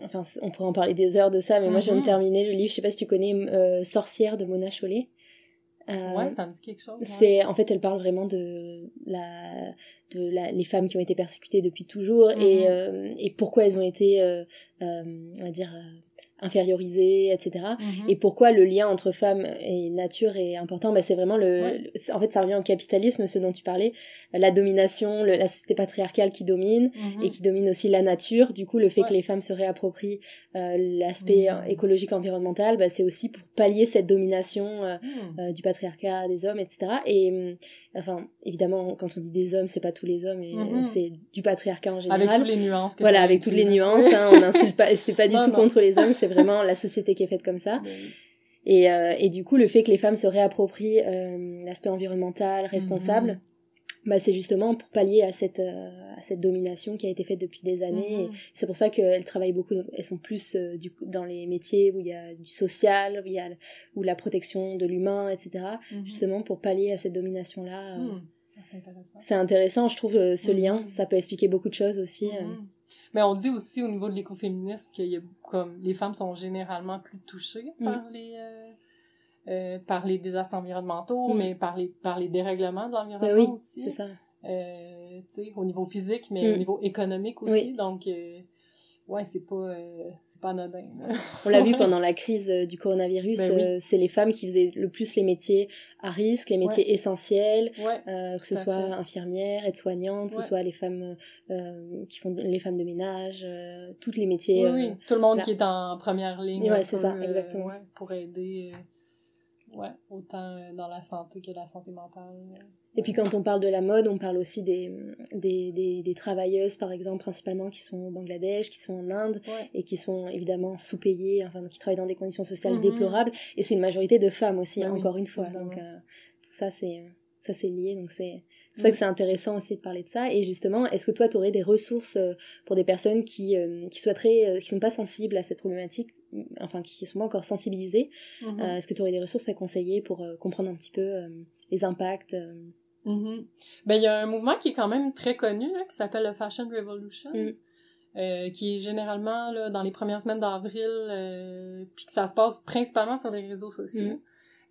enfin, on pourrait en parler des heures de ça. Mais moi, je viens de Mhm. terminer le livre. Je sais pas si tu connais euh, Sorcière de Mona Chollet. Euh, Ouais, ça me dit quelque chose. ouais. c'est en fait, elle parle vraiment de la, de la, les femmes qui ont été persécutées depuis toujours Mhm. et euh, et pourquoi elles ont été, euh, euh, on va dire, euh, infériorisées, etc. Mhm. Et pourquoi le lien entre femme et nature est important? Bah, C'est vraiment le, Ouais. le- c'est- En fait, ça revient au capitalisme, ce dont tu parlais. La domination, le- la société patriarcale qui domine Mhm. et qui domine aussi la nature. Du coup, le fait que les femmes se réapproprient euh, l'aspect Mhm. euh, écologique environnemental, bah, c'est aussi pour pallier cette domination euh, euh, du patriarcat, des hommes, etc. Et enfin, évidemment, quand on dit des hommes, c'est pas tous les hommes, et, Mhm. c'est du patriarcat en général. Avec toutes les nuances que voilà, avec toutes les nuances. hein, on n'insulte pas. C'est pas du Non, tout non. contre les hommes. C'est vraiment la société qui est faite comme ça. Ben. Et, euh, et du coup, le fait que les femmes se réapproprient euh, l'aspect environnemental, responsable, Mhm. Bah, c'est justement pour pallier à cette, euh, à cette domination qui a été faite depuis des années. Mhm. C'est pour ça qu'elles travaillent beaucoup, elles sont plus euh, du dans les métiers où il y a du social, où il y a où la protection de l'humain, etc. Mhm. Justement pour pallier à cette domination-là. euh. Mhm. Ah, C'est intéressant. C'est intéressant, je trouve, euh, ce lien. Ça peut expliquer beaucoup de choses aussi. Mais on dit aussi au niveau de l'écoféminisme que y a, comme, les femmes sont généralement plus touchées par les euh, par les désastres environnementaux, Mm. mais par les par les dérèglements de Ben l'environnement oui, aussi. c'est ça. Euh, tu sais, au niveau physique, mais Mm. au niveau économique aussi. Oui. Donc, euh, ouais, c'est pas euh, c'est pas anodin. là. On l'a vu *laughs* pendant la crise euh, du coronavirus, Ben oui. euh, c'est les femmes qui faisaient le plus les métiers à risque, les métiers essentiels, Ouais. euh, que ce soit fait. infirmières, aides-soignantes, que ce soit les femmes qui font les femmes de ménage, toutes les métiers. Oui, oui. Tout le monde là. qui est en première ligne. C'est ça, exactement. pour aider, ouais, autant euh, dans la santé que la santé mentale. Et puis quand on parle de la mode, on parle aussi des, des, des, des travailleuses, par exemple, principalement qui sont au Bangladesh, qui sont en Inde, Ouais. et qui sont évidemment sous-payées, enfin qui travaillent dans des conditions sociales Mhm. déplorables. Et c'est une majorité de femmes aussi, Ben oui, encore une fois. Donc euh, tout ça, c'est ça c'est lié. Donc c'est c'est pour ça que c'est intéressant aussi de parler de ça. Et justement, est-ce que toi, tu aurais des ressources euh, pour des personnes qui, euh, qui souhaiteraient, euh, qui sont pas sensibles à cette problématique, euh, enfin qui sont pas encore sensibilisées Mhm. Euh, Est-ce que tu aurais des ressources à conseiller pour euh, comprendre un petit peu euh, les impacts Mhm. Ben, il y a un mouvement qui est quand même très connu, là, qui s'appelle le Fashion Revolution, Mm. qui est généralement là, dans les premières semaines d'avril, puis que ça se passe principalement sur les réseaux sociaux.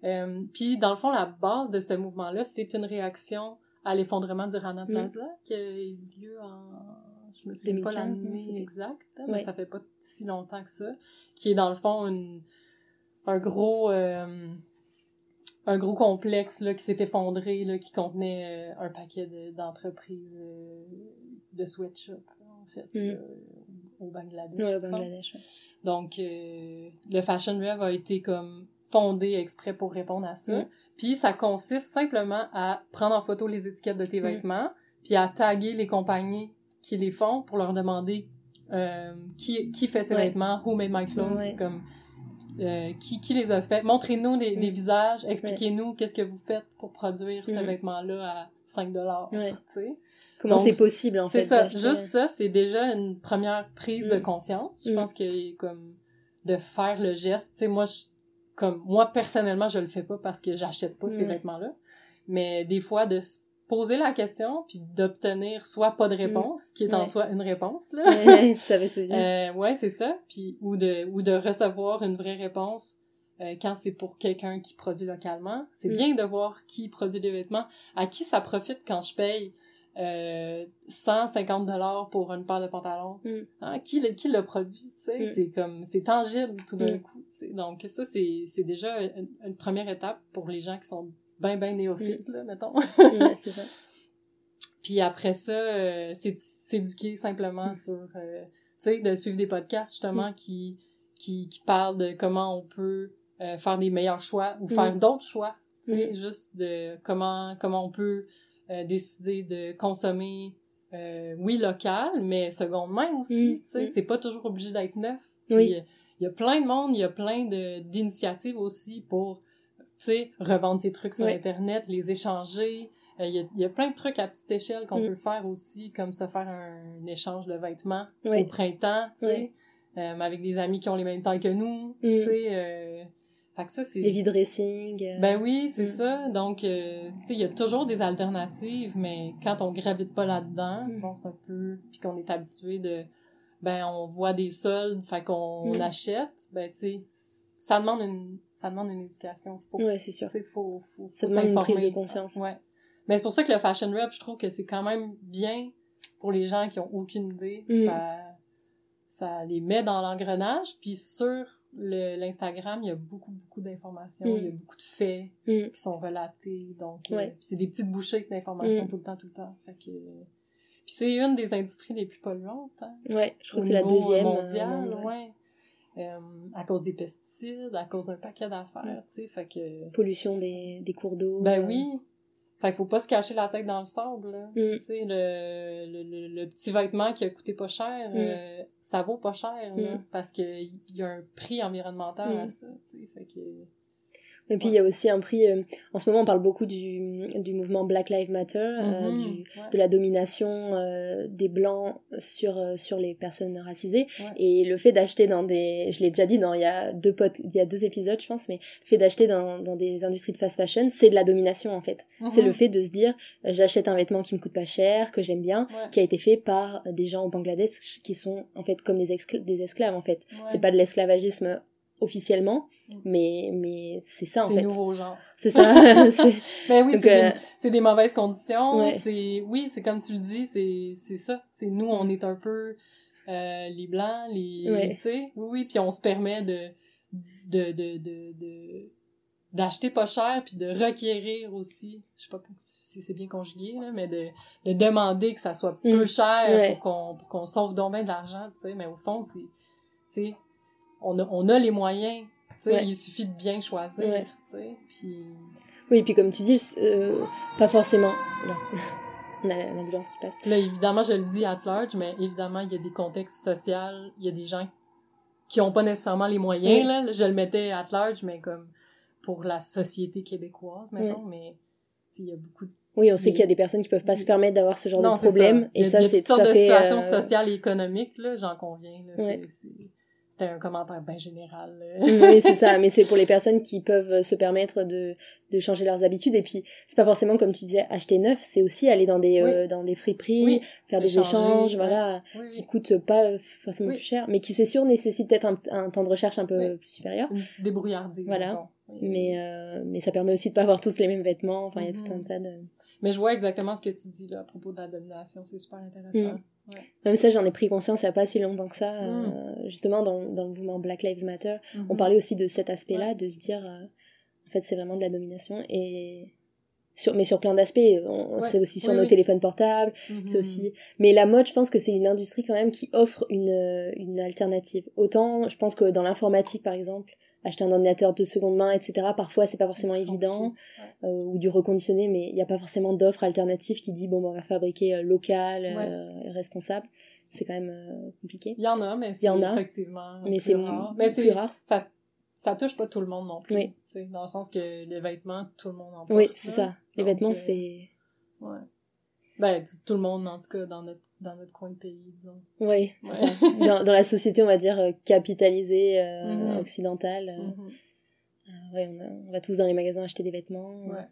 Euh, puis, dans le fond, la base de ce mouvement-là, c'est une réaction à l'effondrement du Rana Mm. Plaza, qui a eu lieu en... Je me souviens pas 2015, non, l'année exacte, mais Ouais. ça fait pas si longtemps que ça. Qui est, dans le fond, une, un gros... euh, un gros complexe là, qui s'est effondré, là, qui contenait euh, un paquet de- d'entreprises euh, de sweatshops, en fait, Mm. là, au Bangladesh. ouais, au. Bangladesh ouais. Donc, euh, le Fashion Rev a été comme fondé exprès pour répondre à ça. Mm. Puis, ça consiste simplement à prendre en photo les étiquettes de tes Mm. vêtements, puis à taguer les compagnies qui les font pour leur demander euh, qui, qui fait ces Ouais. vêtements, who made my clothes, Ouais. comme euh, qui, qui les a fait. Montrez-nous des, des Mm. visages, expliquez-nous qu'est-ce que vous faites pour produire ce Mm. vêtement-là à 5 dollars. Comment c'est possible en fait C'est ça, juste ça, c'est déjà une première prise de Mm. conscience. Je pense que comme de faire le geste, tu sais moi je, comme moi personnellement, je le fais pas parce que j'achète pas ces vêtements-là, mais des fois de se poser la question puis d'obtenir soit pas de réponse, qui est en Mm. Soi une réponse là. Ouais, *laughs* ça veut tout dire. Euh, ouais, c'est ça. Puis ou de ou de recevoir une vraie réponse euh, quand c'est pour quelqu'un qui produit localement. C'est Mm. bien de voir qui produit des vêtements, à qui ça profite quand je paye euh, 150 dollars pour une paire de pantalons. Mm. Hein, qui le qui produit, tu sais, Mm. c'est comme c'est tangible tout d'un Mm. coup, tu sais. Donc ça c'est c'est déjà une, une première étape pour les gens qui sont ben ben néophytes là, mettons. ouais, c'est ça. *laughs* Puis après ça, euh, c'est s'éduquer simplement Mm. sur, euh, tu sais, de suivre des podcasts justement qui, qui, qui parlent de comment on peut euh, faire des meilleurs choix ou faire Mm. d'autres choix. Tu sais, Mm. juste de comment, comment on peut euh, décider de consommer, euh, oui, local, mais seconde main aussi. Mm. Tu sais, Mm. c'est pas toujours obligé d'être neuf. Puis, Oui. euh, il y a plein de monde, il y a plein de d'initiatives aussi pour, sais, revendre ses trucs sur. Internet, les échanger. Euh, Il y, y a plein de trucs à petite échelle qu'on Mm. peut faire aussi, comme se faire un, échange de vêtements Oui. au printemps, tu sais, Oui. euh, avec des amis qui ont les mêmes tailles que nous, Mm. tu sais. Euh, fait que ça, c'est... Les vide-dressing. euh, Ben oui, c'est Mm. ça. Donc, tu sais, il y a toujours des alternatives, mais quand on gravite pas là-dedans, bon, c'est un peu... Puis qu'on est habitué de... Ben, on voit des soldes, fait qu'on Mm. achète. Ben, tu sais, ça demande une... Ça demande une éducation. Faut, Ouais, c'est sûr. faut, faut, faut Ça demande une prise de conscience. Ouais. Mais c'est pour ça que le Fashion Rep, je trouve que c'est quand même bien pour les gens qui ont aucune idée. Mm. Ça, ça les met dans l'engrenage. Puis sur le- l'Instagram, il y a beaucoup, beaucoup d'informations. Mm. Il y a beaucoup de faits qui sont relatés. Donc, euh, Ouais. c'est des petites bouchées d'informations tout le temps, tout le temps. Fait que... Puis c'est une des industries les plus polluantes. Hein, Ouais, je crois que c'est la euh, deuxième. euh, mondiale, ouais. Euh, à cause des pesticides, à cause d'un paquet d'affaires, Mm. tu sais. Fait que... Pollution des, des cours d'eau. Ben euh, oui. Fait qu'il faut pas se cacher la tête dans le sable, là. Mm. Tu sais, le, le, le, le petit vêtement qui a coûté pas cher, Mm. euh, ça vaut pas cher, là. Parce qu'il y a un prix environnemental à ça, tu sais. Fait que... Et puis il y a aussi un prix. euh, en ce moment, on parle beaucoup du, du mouvement Black Lives Matter, euh, Mhm, du, ouais. de la domination euh, des blancs sur sur les personnes racisées Ouais. et le fait d'acheter dans des je l'ai déjà dit dans il y a deux pod- il y a deux épisodes je pense mais le fait d'acheter dans, dans des industries de fast fashion c'est de la domination en fait c'est Mhm. le fait de se dire j'achète un vêtement qui me coûte pas cher que j'aime bien qui a été fait par des gens au Bangladesh qui sont en fait comme des, escl- des esclaves en fait c'est pas de l'esclavagisme officiellement Mm. mais mais c'est ça en C'est fait nouveau genre. c'est ça *laughs* *laughs* c'est Ben oui, c'est euh, des, c'est des mauvaises conditions. Ouais. C'est oui, c'est comme tu le dis, c'est c'est ça. C'est nous, on est un peu euh, les blancs, les Ouais. tu sais. Oui, oui, puis on se permet de de de de, de d'acheter pas cher puis de requérir aussi je sais pas si c'est bien conjugué là mais de, de demander que ça soit peu Mm. cher Ouais. pour qu'on pour qu'on sauve donc bien de l'argent tu sais mais au fond c'est tu sais on a on a les moyens tu sais Ouais. il suffit de bien choisir Ouais. tu sais puis oui puis comme tu dis euh, pas forcément là on a l'ambulance qui passe Là, évidemment, je le dis at large, mais évidemment, il y a des contextes sociaux, il y a des gens qui ont pas nécessairement les moyens, là. Je le mettais at large, mais comme pour la société québécoise, mettons, mais il y a beaucoup de... oui on sait qu'il y a des personnes qui peuvent pas se permettre d'avoir ce genre Non, de c'est problème ça. Il y et a- ça il y a c'est toutes tout à de fait situations euh, sociales et économiques, là, j'en conviens, là. Ouais. C'est- c'est- C'était un commentaire bien général. oui, c'est ça, *laughs* mais c'est pour les personnes qui peuvent se permettre de, de changer leurs habitudes. Et puis, c'est pas forcément, comme tu disais, acheter neuf, c'est aussi aller dans des, Oui. euh, dans des friperies, Oui, faire des échanges, ouais. voilà, Oui, qui coûtent pas forcément plus cher, mais qui, c'est sûr, nécessitent peut-être un, un temps de recherche un peu plus supérieur. Une débrouillardise, Voilà. Mais, euh, mais ça permet aussi de pas avoir tous les mêmes vêtements. Enfin, il y a tout Mhm. un tas de... Mais je vois exactement ce que tu dis, là, à propos de la domination. C'est super intéressant. Mm. Même ça, j'en ai pris conscience il y a pas si longtemps que ça. euh, Mm. justement, dans, dans le mouvement Black Lives Matter, on Mhm. parlait aussi de cet aspect-là, de se dire, euh, en fait, c'est vraiment de la domination et sur, mais sur plein d'aspects. Ouais. C'est aussi sur Oui, nos oui. téléphones portables, Mhm. c'est aussi. Mais la mode, je pense que c'est une industrie quand même qui offre une une alternative. Autant, je pense que dans l'informatique, par exemple, acheter un ordinateur de seconde main, etc. Parfois, c'est pas forcément évident, euh, ou du reconditionné, mais il n'y a pas forcément d'offres alternatives qui dit bon, bah, on va fabriquer euh, local, euh, et responsable. C'est quand même euh, compliqué. Il y en a, mais Il y en c'est a, effectivement mais c'est rare. Mais plus c'est rare. ça, ça touche pas tout le monde non plus. Oui. Dans le sens que les vêtements, tout le monde en porte. Oui, c'est ça. Les vêtements, euh, c'est. Ouais. Ben, tout le monde, en tout cas, dans notre, dans notre coin de pays, disons. Oui, c'est Ouais. ça. Dans, dans la société, on va dire, euh, capitalisée, euh, Mhm. occidentale. euh, ouais, on, a- on va tous dans les magasins acheter des vêtements. Ouais.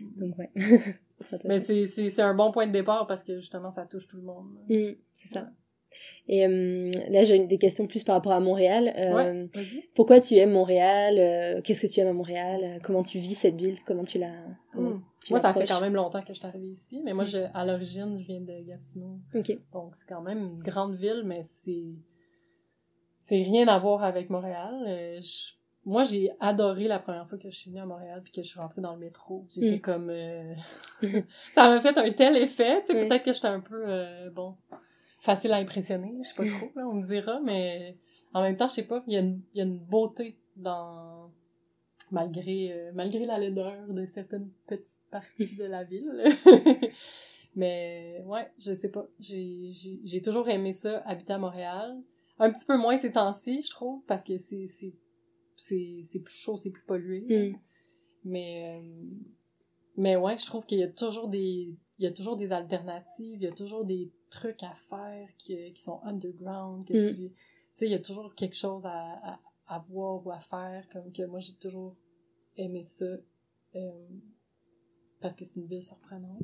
Donc, ouais. *laughs* Mais c'est un bon point de départ parce que justement, ça touche tout le monde. Mm, c'est ça. Et euh, là, j'ai des questions plus par rapport à Montréal. Euh, Ouais. Pourquoi tu aimes Montréal Euh, Qu'est-ce que tu aimes à Montréal Comment tu vis cette ville Comment tu la Mm. tu Moi, ça fait quand même longtemps que je suis arrivée ici, mais moi, je, à l'origine, je viens de Gatineau. Ok. Donc, c'est quand même une grande ville, mais c'est. C'est rien à voir avec Montréal. Je- Moi, j'ai adoré la première fois que je suis venue à Montréal puis que je suis rentrée dans le métro. J'étais Mm. comme. *laughs* ça m'a fait un tel effet. Tu sais, peut-être que j'étais un peu. bon. Facile à impressionner. Je sais pas trop, là, on me dira, mais en même temps, je sais pas. Il y, a une- il y a une beauté dans. Malgré, euh, malgré la laideur de certaines petites parties de la ville. *laughs* Mais ouais, je sais pas. J'ai, j'ai, j'ai toujours aimé ça, habiter à Montréal. Un petit peu moins ces temps-ci, je trouve, parce que c'est, c'est, c'est, c'est plus chaud, c'est plus pollué. Mm. Mais, euh, mais ouais, je trouve qu'il y a toujours des, il y a toujours des alternatives, il y a toujours des trucs à faire qui, qui sont underground, que Mm. tu, tu sais, il y a toujours quelque chose à, à, à voir ou à faire, comme que moi j'ai toujours aimé ça, euh, parce que c'est une ville surprenante.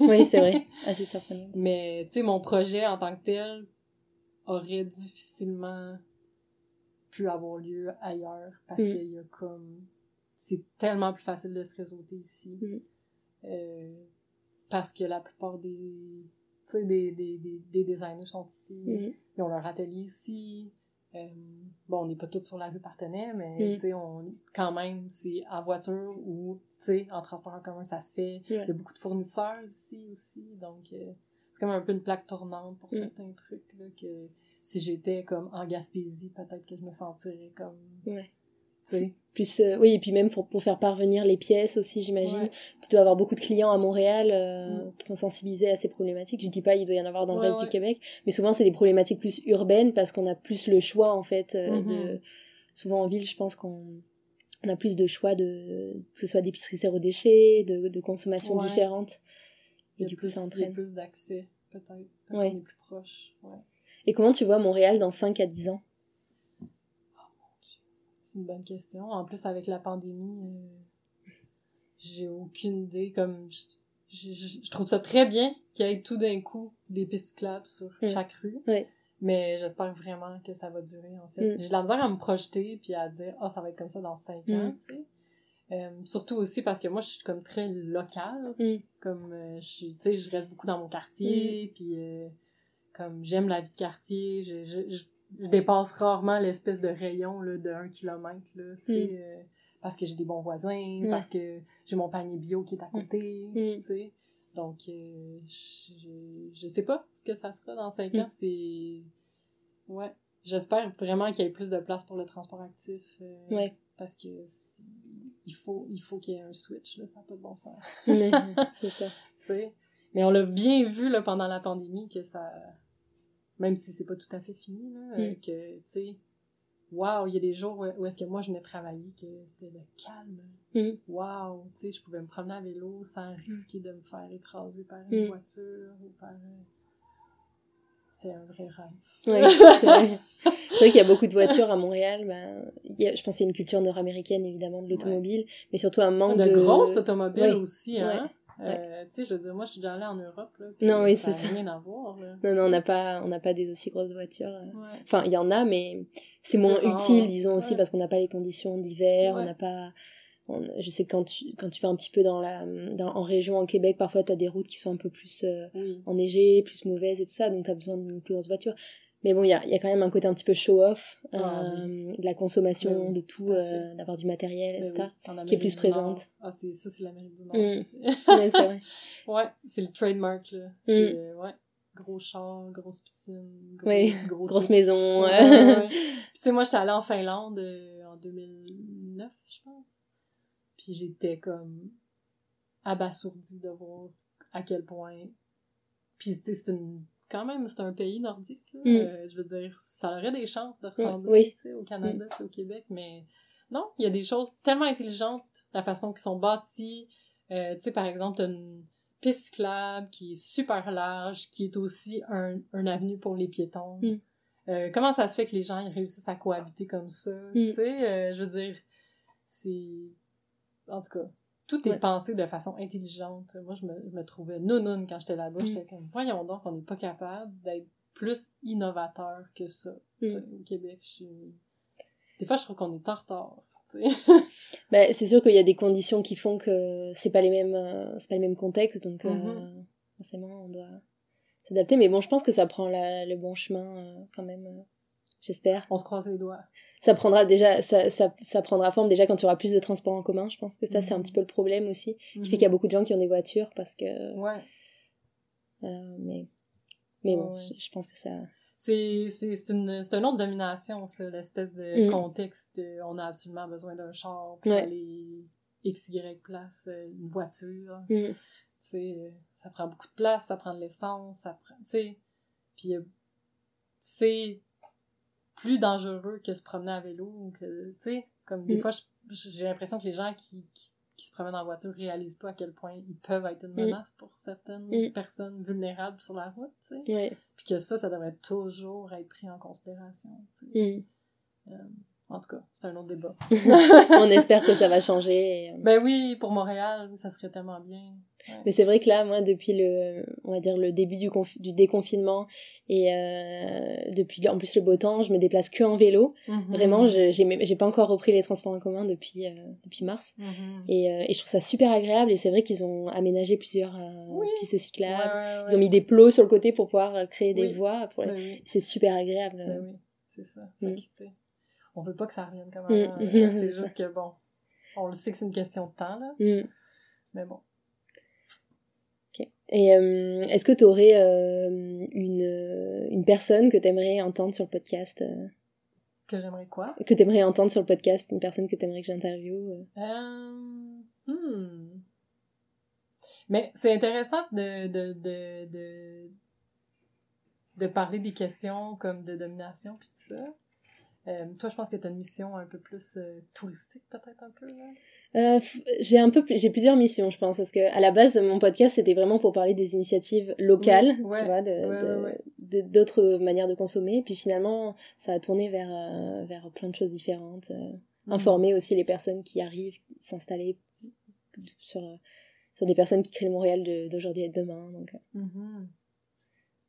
Oui, c'est vrai. *laughs* Assez surprenant. Mais, tu sais, mon projet en tant que tel aurait difficilement pu avoir lieu ailleurs parce Mm. qu'il y a comme. C'est tellement plus facile de se réseauter ici. Mm. Euh, parce que la plupart des. Tu sais, des, des, des, des designers sont ici. Mm. Ils ont leur atelier ici. Euh, bon, on n'est pas tous sur la rue Partenay, mais Mm. on, quand même, c'est en voiture ou, en transport en commun, ça se fait. Il y a beaucoup de fournisseurs ici aussi, donc euh, c'est comme un peu une plaque tournante pour Mm. certains trucs, là, que si j'étais comme en Gaspésie, peut-être que je me sentirais comme, Sais, Plus, euh, oui, et puis même pour, pour faire parvenir les pièces aussi, j'imagine. Ouais. Tu dois avoir beaucoup de clients à Montréal euh, Mm. qui sont sensibilisés à ces problématiques. Je dis pas il doit y en avoir dans le Ouais, reste ouais. du Québec, mais souvent c'est des problématiques plus urbaines parce qu'on a plus le choix en fait. euh, Mhm. de... Souvent en ville, je pense qu'on on a plus de choix de que ce soit d'épicerie zéro déchet, de, de consommation il Et y du coup, plus, ça il y a entraîne. plus d'accès, peut-être, parce qu'on est plus proche. Et comment tu vois Montréal dans 5 à 10 ans? C'est une bonne question. En plus, avec la pandémie, euh, j'ai aucune idée. Comme je, je- je- je trouve ça très bien qu'il y ait tout d'un coup des pistes cyclables sur chaque rue. Mais j'espère vraiment que ça va durer, en fait. Mm. J'ai de la misère à me projeter puis à dire, ah, ça va être comme ça dans cinq ans, Mm. tu sais. Euh, surtout aussi parce que moi, je suis comme très locale. Mm. Comme, euh, je suis, tu sais, je reste beaucoup dans mon quartier, puis euh, comme j'aime la vie de quartier, je, je, je, je dépasse rarement l'espèce de rayon là, de un kilomètre, là, tu sais, Mm. euh, parce que j'ai des bons voisins, parce que j'ai mon panier bio qui est à côté, Mm. tu sais. Donc, euh, je, je sais pas ce que ça sera dans cinq Mm. ans, c'est... Ouais. J'espère vraiment qu'il y ait plus de place pour le transport actif. euh, Ouais. Parce que il faut il faut qu'il y ait un switch, là, ça n'a pas de bon sens. *laughs* C'est ça. *laughs* tu sais. Mais on l'a bien vu là, pendant la pandémie que ça. Même si c'est pas tout à fait fini, là, euh, Mm. que, tu sais, waouh, il y a des jours où, où est-ce que moi je venais travailler, que c'était le calme. Mm. Waouh, tu sais, je pouvais me promener à vélo sans risquer de me faire écraser par une Mm. voiture ou par. euh, C'est un vrai rêve. Ouais, *laughs* c'est vrai. Qu'il y a beaucoup de voitures à Montréal. Ben, y a- je pense qu'il y a une culture nord-américaine, évidemment, de l'automobile, mais surtout un manque de, de... grosses automobiles Ouais. aussi, hein. Euh, tu sais, je veux dire, moi, je suis déjà allée en Europe, là. Non, oui, ça c'est ça. rien à voir, là. Non, non, on n'a pas, on n'a pas des aussi grosses voitures. euh. Ouais. Enfin, il y en a, mais c'est moins utile, disons aussi, parce qu'on n'a pas les conditions d'hiver, Ouais. on n'a pas... on- je sais que quand tu, quand tu vas un petit peu dans la, dans, en région, en Québec, parfois tu as des routes qui sont un peu plus euh, Oui. enneigées, plus mauvaises et tout ça, donc tu as besoin d'une plus grosse voiture. Mais bon, il y a, y a quand même un côté un petit peu show-off, euh, Ah, de la consommation, Oui, de tout euh, d'avoir du matériel, Ben etc. oui, qui est plus présente. Ah, c'est ça, c'est l'Amérique du Nord. Mm. C'est- *laughs* Ouais, c'est vrai. *laughs* ouais, c'est le trademark, là. Mm. euh, ouais, gros char, grosse piscine, gros, grosse maison, Ouais. *laughs* Puis tu sais, moi, j'étais allée en Finlande euh, en en 2009, je pense. Puis j'étais comme abasourdie de voir à quel point. Puis c'est une quand même, c'est un pays nordique. Mm. Euh, je veux dire, ça aurait des chances de ressembler au Canada et au Québec, mais non, il y a des choses tellement intelligentes, la façon qu'ils sont bâtis. Euh, tu sais, par exemple, une piste cyclable qui est super large, qui est aussi un, un avenue pour les piétons. Mm. Euh, comment ça se fait que les gens ils réussissent à cohabiter comme ça? Mm. Tu sais, je veux dire, c'est... En tout cas, tout est pensé de façon intelligente. Moi, je me, me trouvais nounoun quand j'étais là-bas. Mm. J'étais comme, voyons donc, on n'est pas capable d'être plus innovateur que ça. Mm. Au Québec, je suis... Des fois, je trouve qu'on est en retard. *laughs* ben, c'est sûr qu'il y a des conditions qui font que c'est pas les mêmes, euh, c'est pas le même contexte, donc euh, mm-hmm. forcément, on doit s'adapter. Mais bon, je pense que ça prend la, le bon chemin euh, quand même. J'espère. On se croise les doigts ça prendra déjà ça, ça, ça, prendra forme déjà quand tu auras plus de transports en commun je pense que ça c'est un mhm. petit peu le problème aussi qui fait mhm. qu'il y a beaucoup de gens qui ont des voitures parce que ouais euh, mais mais bon je, pense que ça c'est une une autre domination ça l'espèce de mm. contexte on a absolument besoin d'un char pour aller x y place euh, une voiture tu sais ça prend beaucoup de place ça prend de l'essence ça prend tu sais puis c'est plus dangereux que se promener à vélo ou que, tu sais, comme des mm. fois, j'ai l'impression que les gens qui, qui, se promènent en voiture réalisent pas à quel point ils peuvent être une mm. menace pour certaines mm. personnes vulnérables sur la route, tu sais. Puis que ça, ça devrait toujours être pris en considération, tu sais. Euh, en tout cas, c'est un autre débat. *laughs* *laughs* On espère que ça va changer. Euh, ben oui, pour Montréal, ça serait tellement bien. Mais c'est vrai que là, moi, depuis le, on va dire le début du, du déconfinement et euh, depuis en plus le beau temps, je me déplace que en vélo. Mhm. Vraiment, je j'ai pas encore repris les transports en commun depuis euh, depuis mars. Mhm. Et, euh, et je trouve ça super agréable. Et c'est vrai qu'ils ont aménagé plusieurs pistes cyclables. Ils ont mis des plots sur le côté pour pouvoir créer des voies. Pour... C'est super agréable. oui, c'est ça. Mm. On veut pas que ça revienne comme mm. avant. *laughs* c'est juste que bon, on le sait que c'est une question de temps là. Mm. Mais bon. Et euh, est-ce que tu aurais euh, une, une personne que tu aimerais entendre sur le podcast euh? Que j'aimerais quoi? Que tu aimerais entendre sur le podcast, une personne que tu aimerais que j'interviewe hmm. Mais c'est intéressant de, de, de, de, de parler des questions comme de domination puis tout ça. Toi, je pense que tu as une mission un peu plus touristique, peut-être un peu, là? Euh, j'ai un peu j'ai plusieurs missions je pense parce que à la base mon podcast c'était vraiment pour parler des initiatives locales tu vois de d'autres manières de consommer puis finalement ça a tourné vers euh, vers plein de choses différentes euh, mhm. informer aussi les personnes qui arrivent s'installer sur sur des personnes qui créent le Montréal d'aujourd'hui et de demain donc mhm.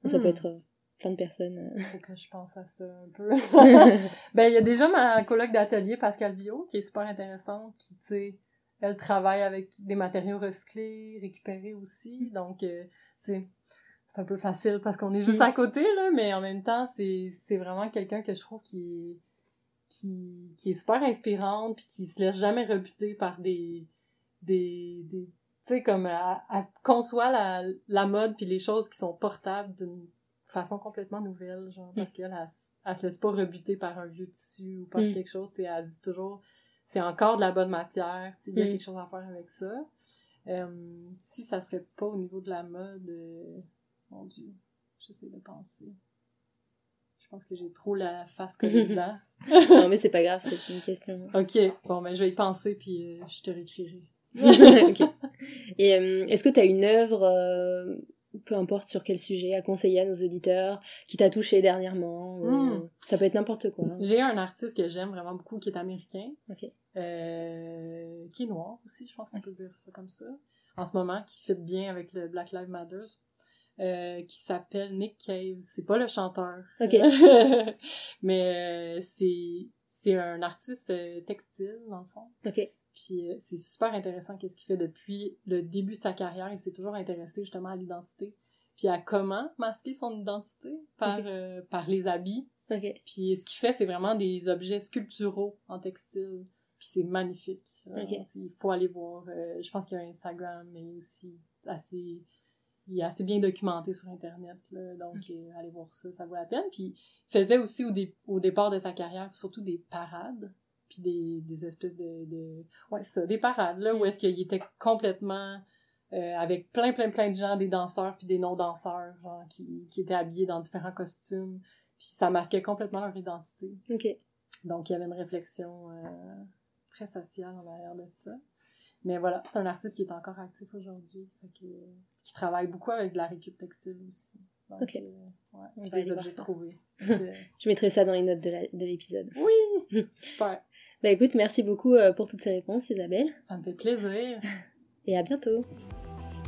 ça peut hmm. être plein de personnes. Faut que je pense à ça un peu. *laughs* ben, il y a déjà ma colloque d'atelier, Pascal Vio, qui est super intéressante, qui, tu sais, elle travaille avec des matériaux recyclés, récupérés aussi. Donc, euh, tu sais, c'est un peu facile parce qu'on est juste à côté, là, mais en même temps, c'est, vraiment quelqu'un que je trouve qui est, qui, qui est super inspirante, puis qui se laisse jamais rebuter par des, des, des tu sais, comme, elle, conçoit la, la mode puis les choses qui sont portables d'une façon complètement nouvelle, genre, parce qu'elle, elle, se laisse pas rebuter par un vieux tissu ou par mm. quelque chose, c'est, elle se dit toujours, c'est encore de la bonne matière, il y a mm. quelque chose à faire avec ça. Euh, si ça serait pas au niveau de la mode, euh, mon dieu, j'essaie de penser. Je pense que j'ai trop la face collée *laughs* dedans. non, mais c'est pas grave, c'est une question. Ok, bon, ben je vais y penser, puis euh, je te réécrirai. *laughs* ok. Et est-ce que tu as une œuvre peu importe sur quel sujet, à conseiller à nos auditeurs, qui t'a touché dernièrement. Hmm. Ça peut être n'importe quoi. Hein. J'ai un artiste que j'aime vraiment beaucoup qui est américain, euh, qui est noir aussi, je pense qu'on peut dire ça comme ça, en ce moment, qui fit bien avec le Black Lives Matter. Euh, qui s'appelle Nick Cave. C'est pas le chanteur. *laughs* Mais euh, c'est c'est un artiste textile, dans le fond. Puis euh, c'est super intéressant qu'est-ce qu'il fait depuis le début de sa carrière. Il s'est toujours intéressé justement à l'identité. Puis à comment masquer son identité par, euh, par les habits. Puis ce qu'il fait, c'est vraiment des objets sculpturaux en textile. Puis c'est magnifique. Il faut aller voir. Euh, je pense qu'il y a un Instagram, mais aussi assez il est assez bien documenté sur Internet, donc allez voir ça, ça vaut la peine. Puis il faisait aussi au, au départ de sa carrière surtout des parades puis des, des espèces de, de... Ouais, ça, des parades, là, où est-ce qu'il était complètement... Euh, avec plein, plein, plein de gens, des danseurs puis des non-danseurs, genre, qui, qui étaient habillés dans différents costumes. Puis ça masquait complètement leur identité. OK. Donc, il y avait une réflexion euh, très sociale en arrière de ça. Mais voilà, c'est un artiste qui est encore actif aujourd'hui, qui travaille beaucoup avec de la récup textile aussi. Donc, ok. Euh, ouais, des objets trouvés. *laughs* Je mettrai ça dans les notes de l'épisode. Oui! *laughs* Super! Bah écoute, merci beaucoup euh, pour toutes ces réponses, Isabelle. Ça me fait plaisir. Et à bientôt.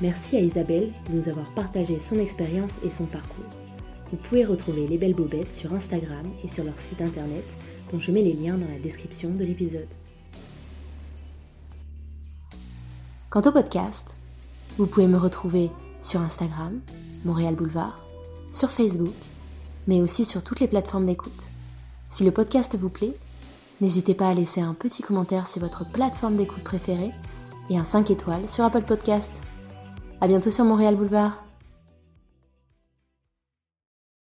Merci à Isabelle de nous avoir partagé son expérience et son parcours. Vous pouvez retrouver les belles bobettes sur Instagram et sur leur site internet, dont je mets les liens dans la description de l'épisode. Quant au podcast, vous pouvez me retrouver sur Instagram, Montréal Boulevard, sur Facebook, mais aussi sur toutes les plateformes d'écoute. Si le podcast vous plaît, n'hésitez pas à laisser un petit commentaire sur votre plateforme d'écoute préférée et un 5 étoiles sur Apple Podcast. À bientôt sur Montréal Boulevard.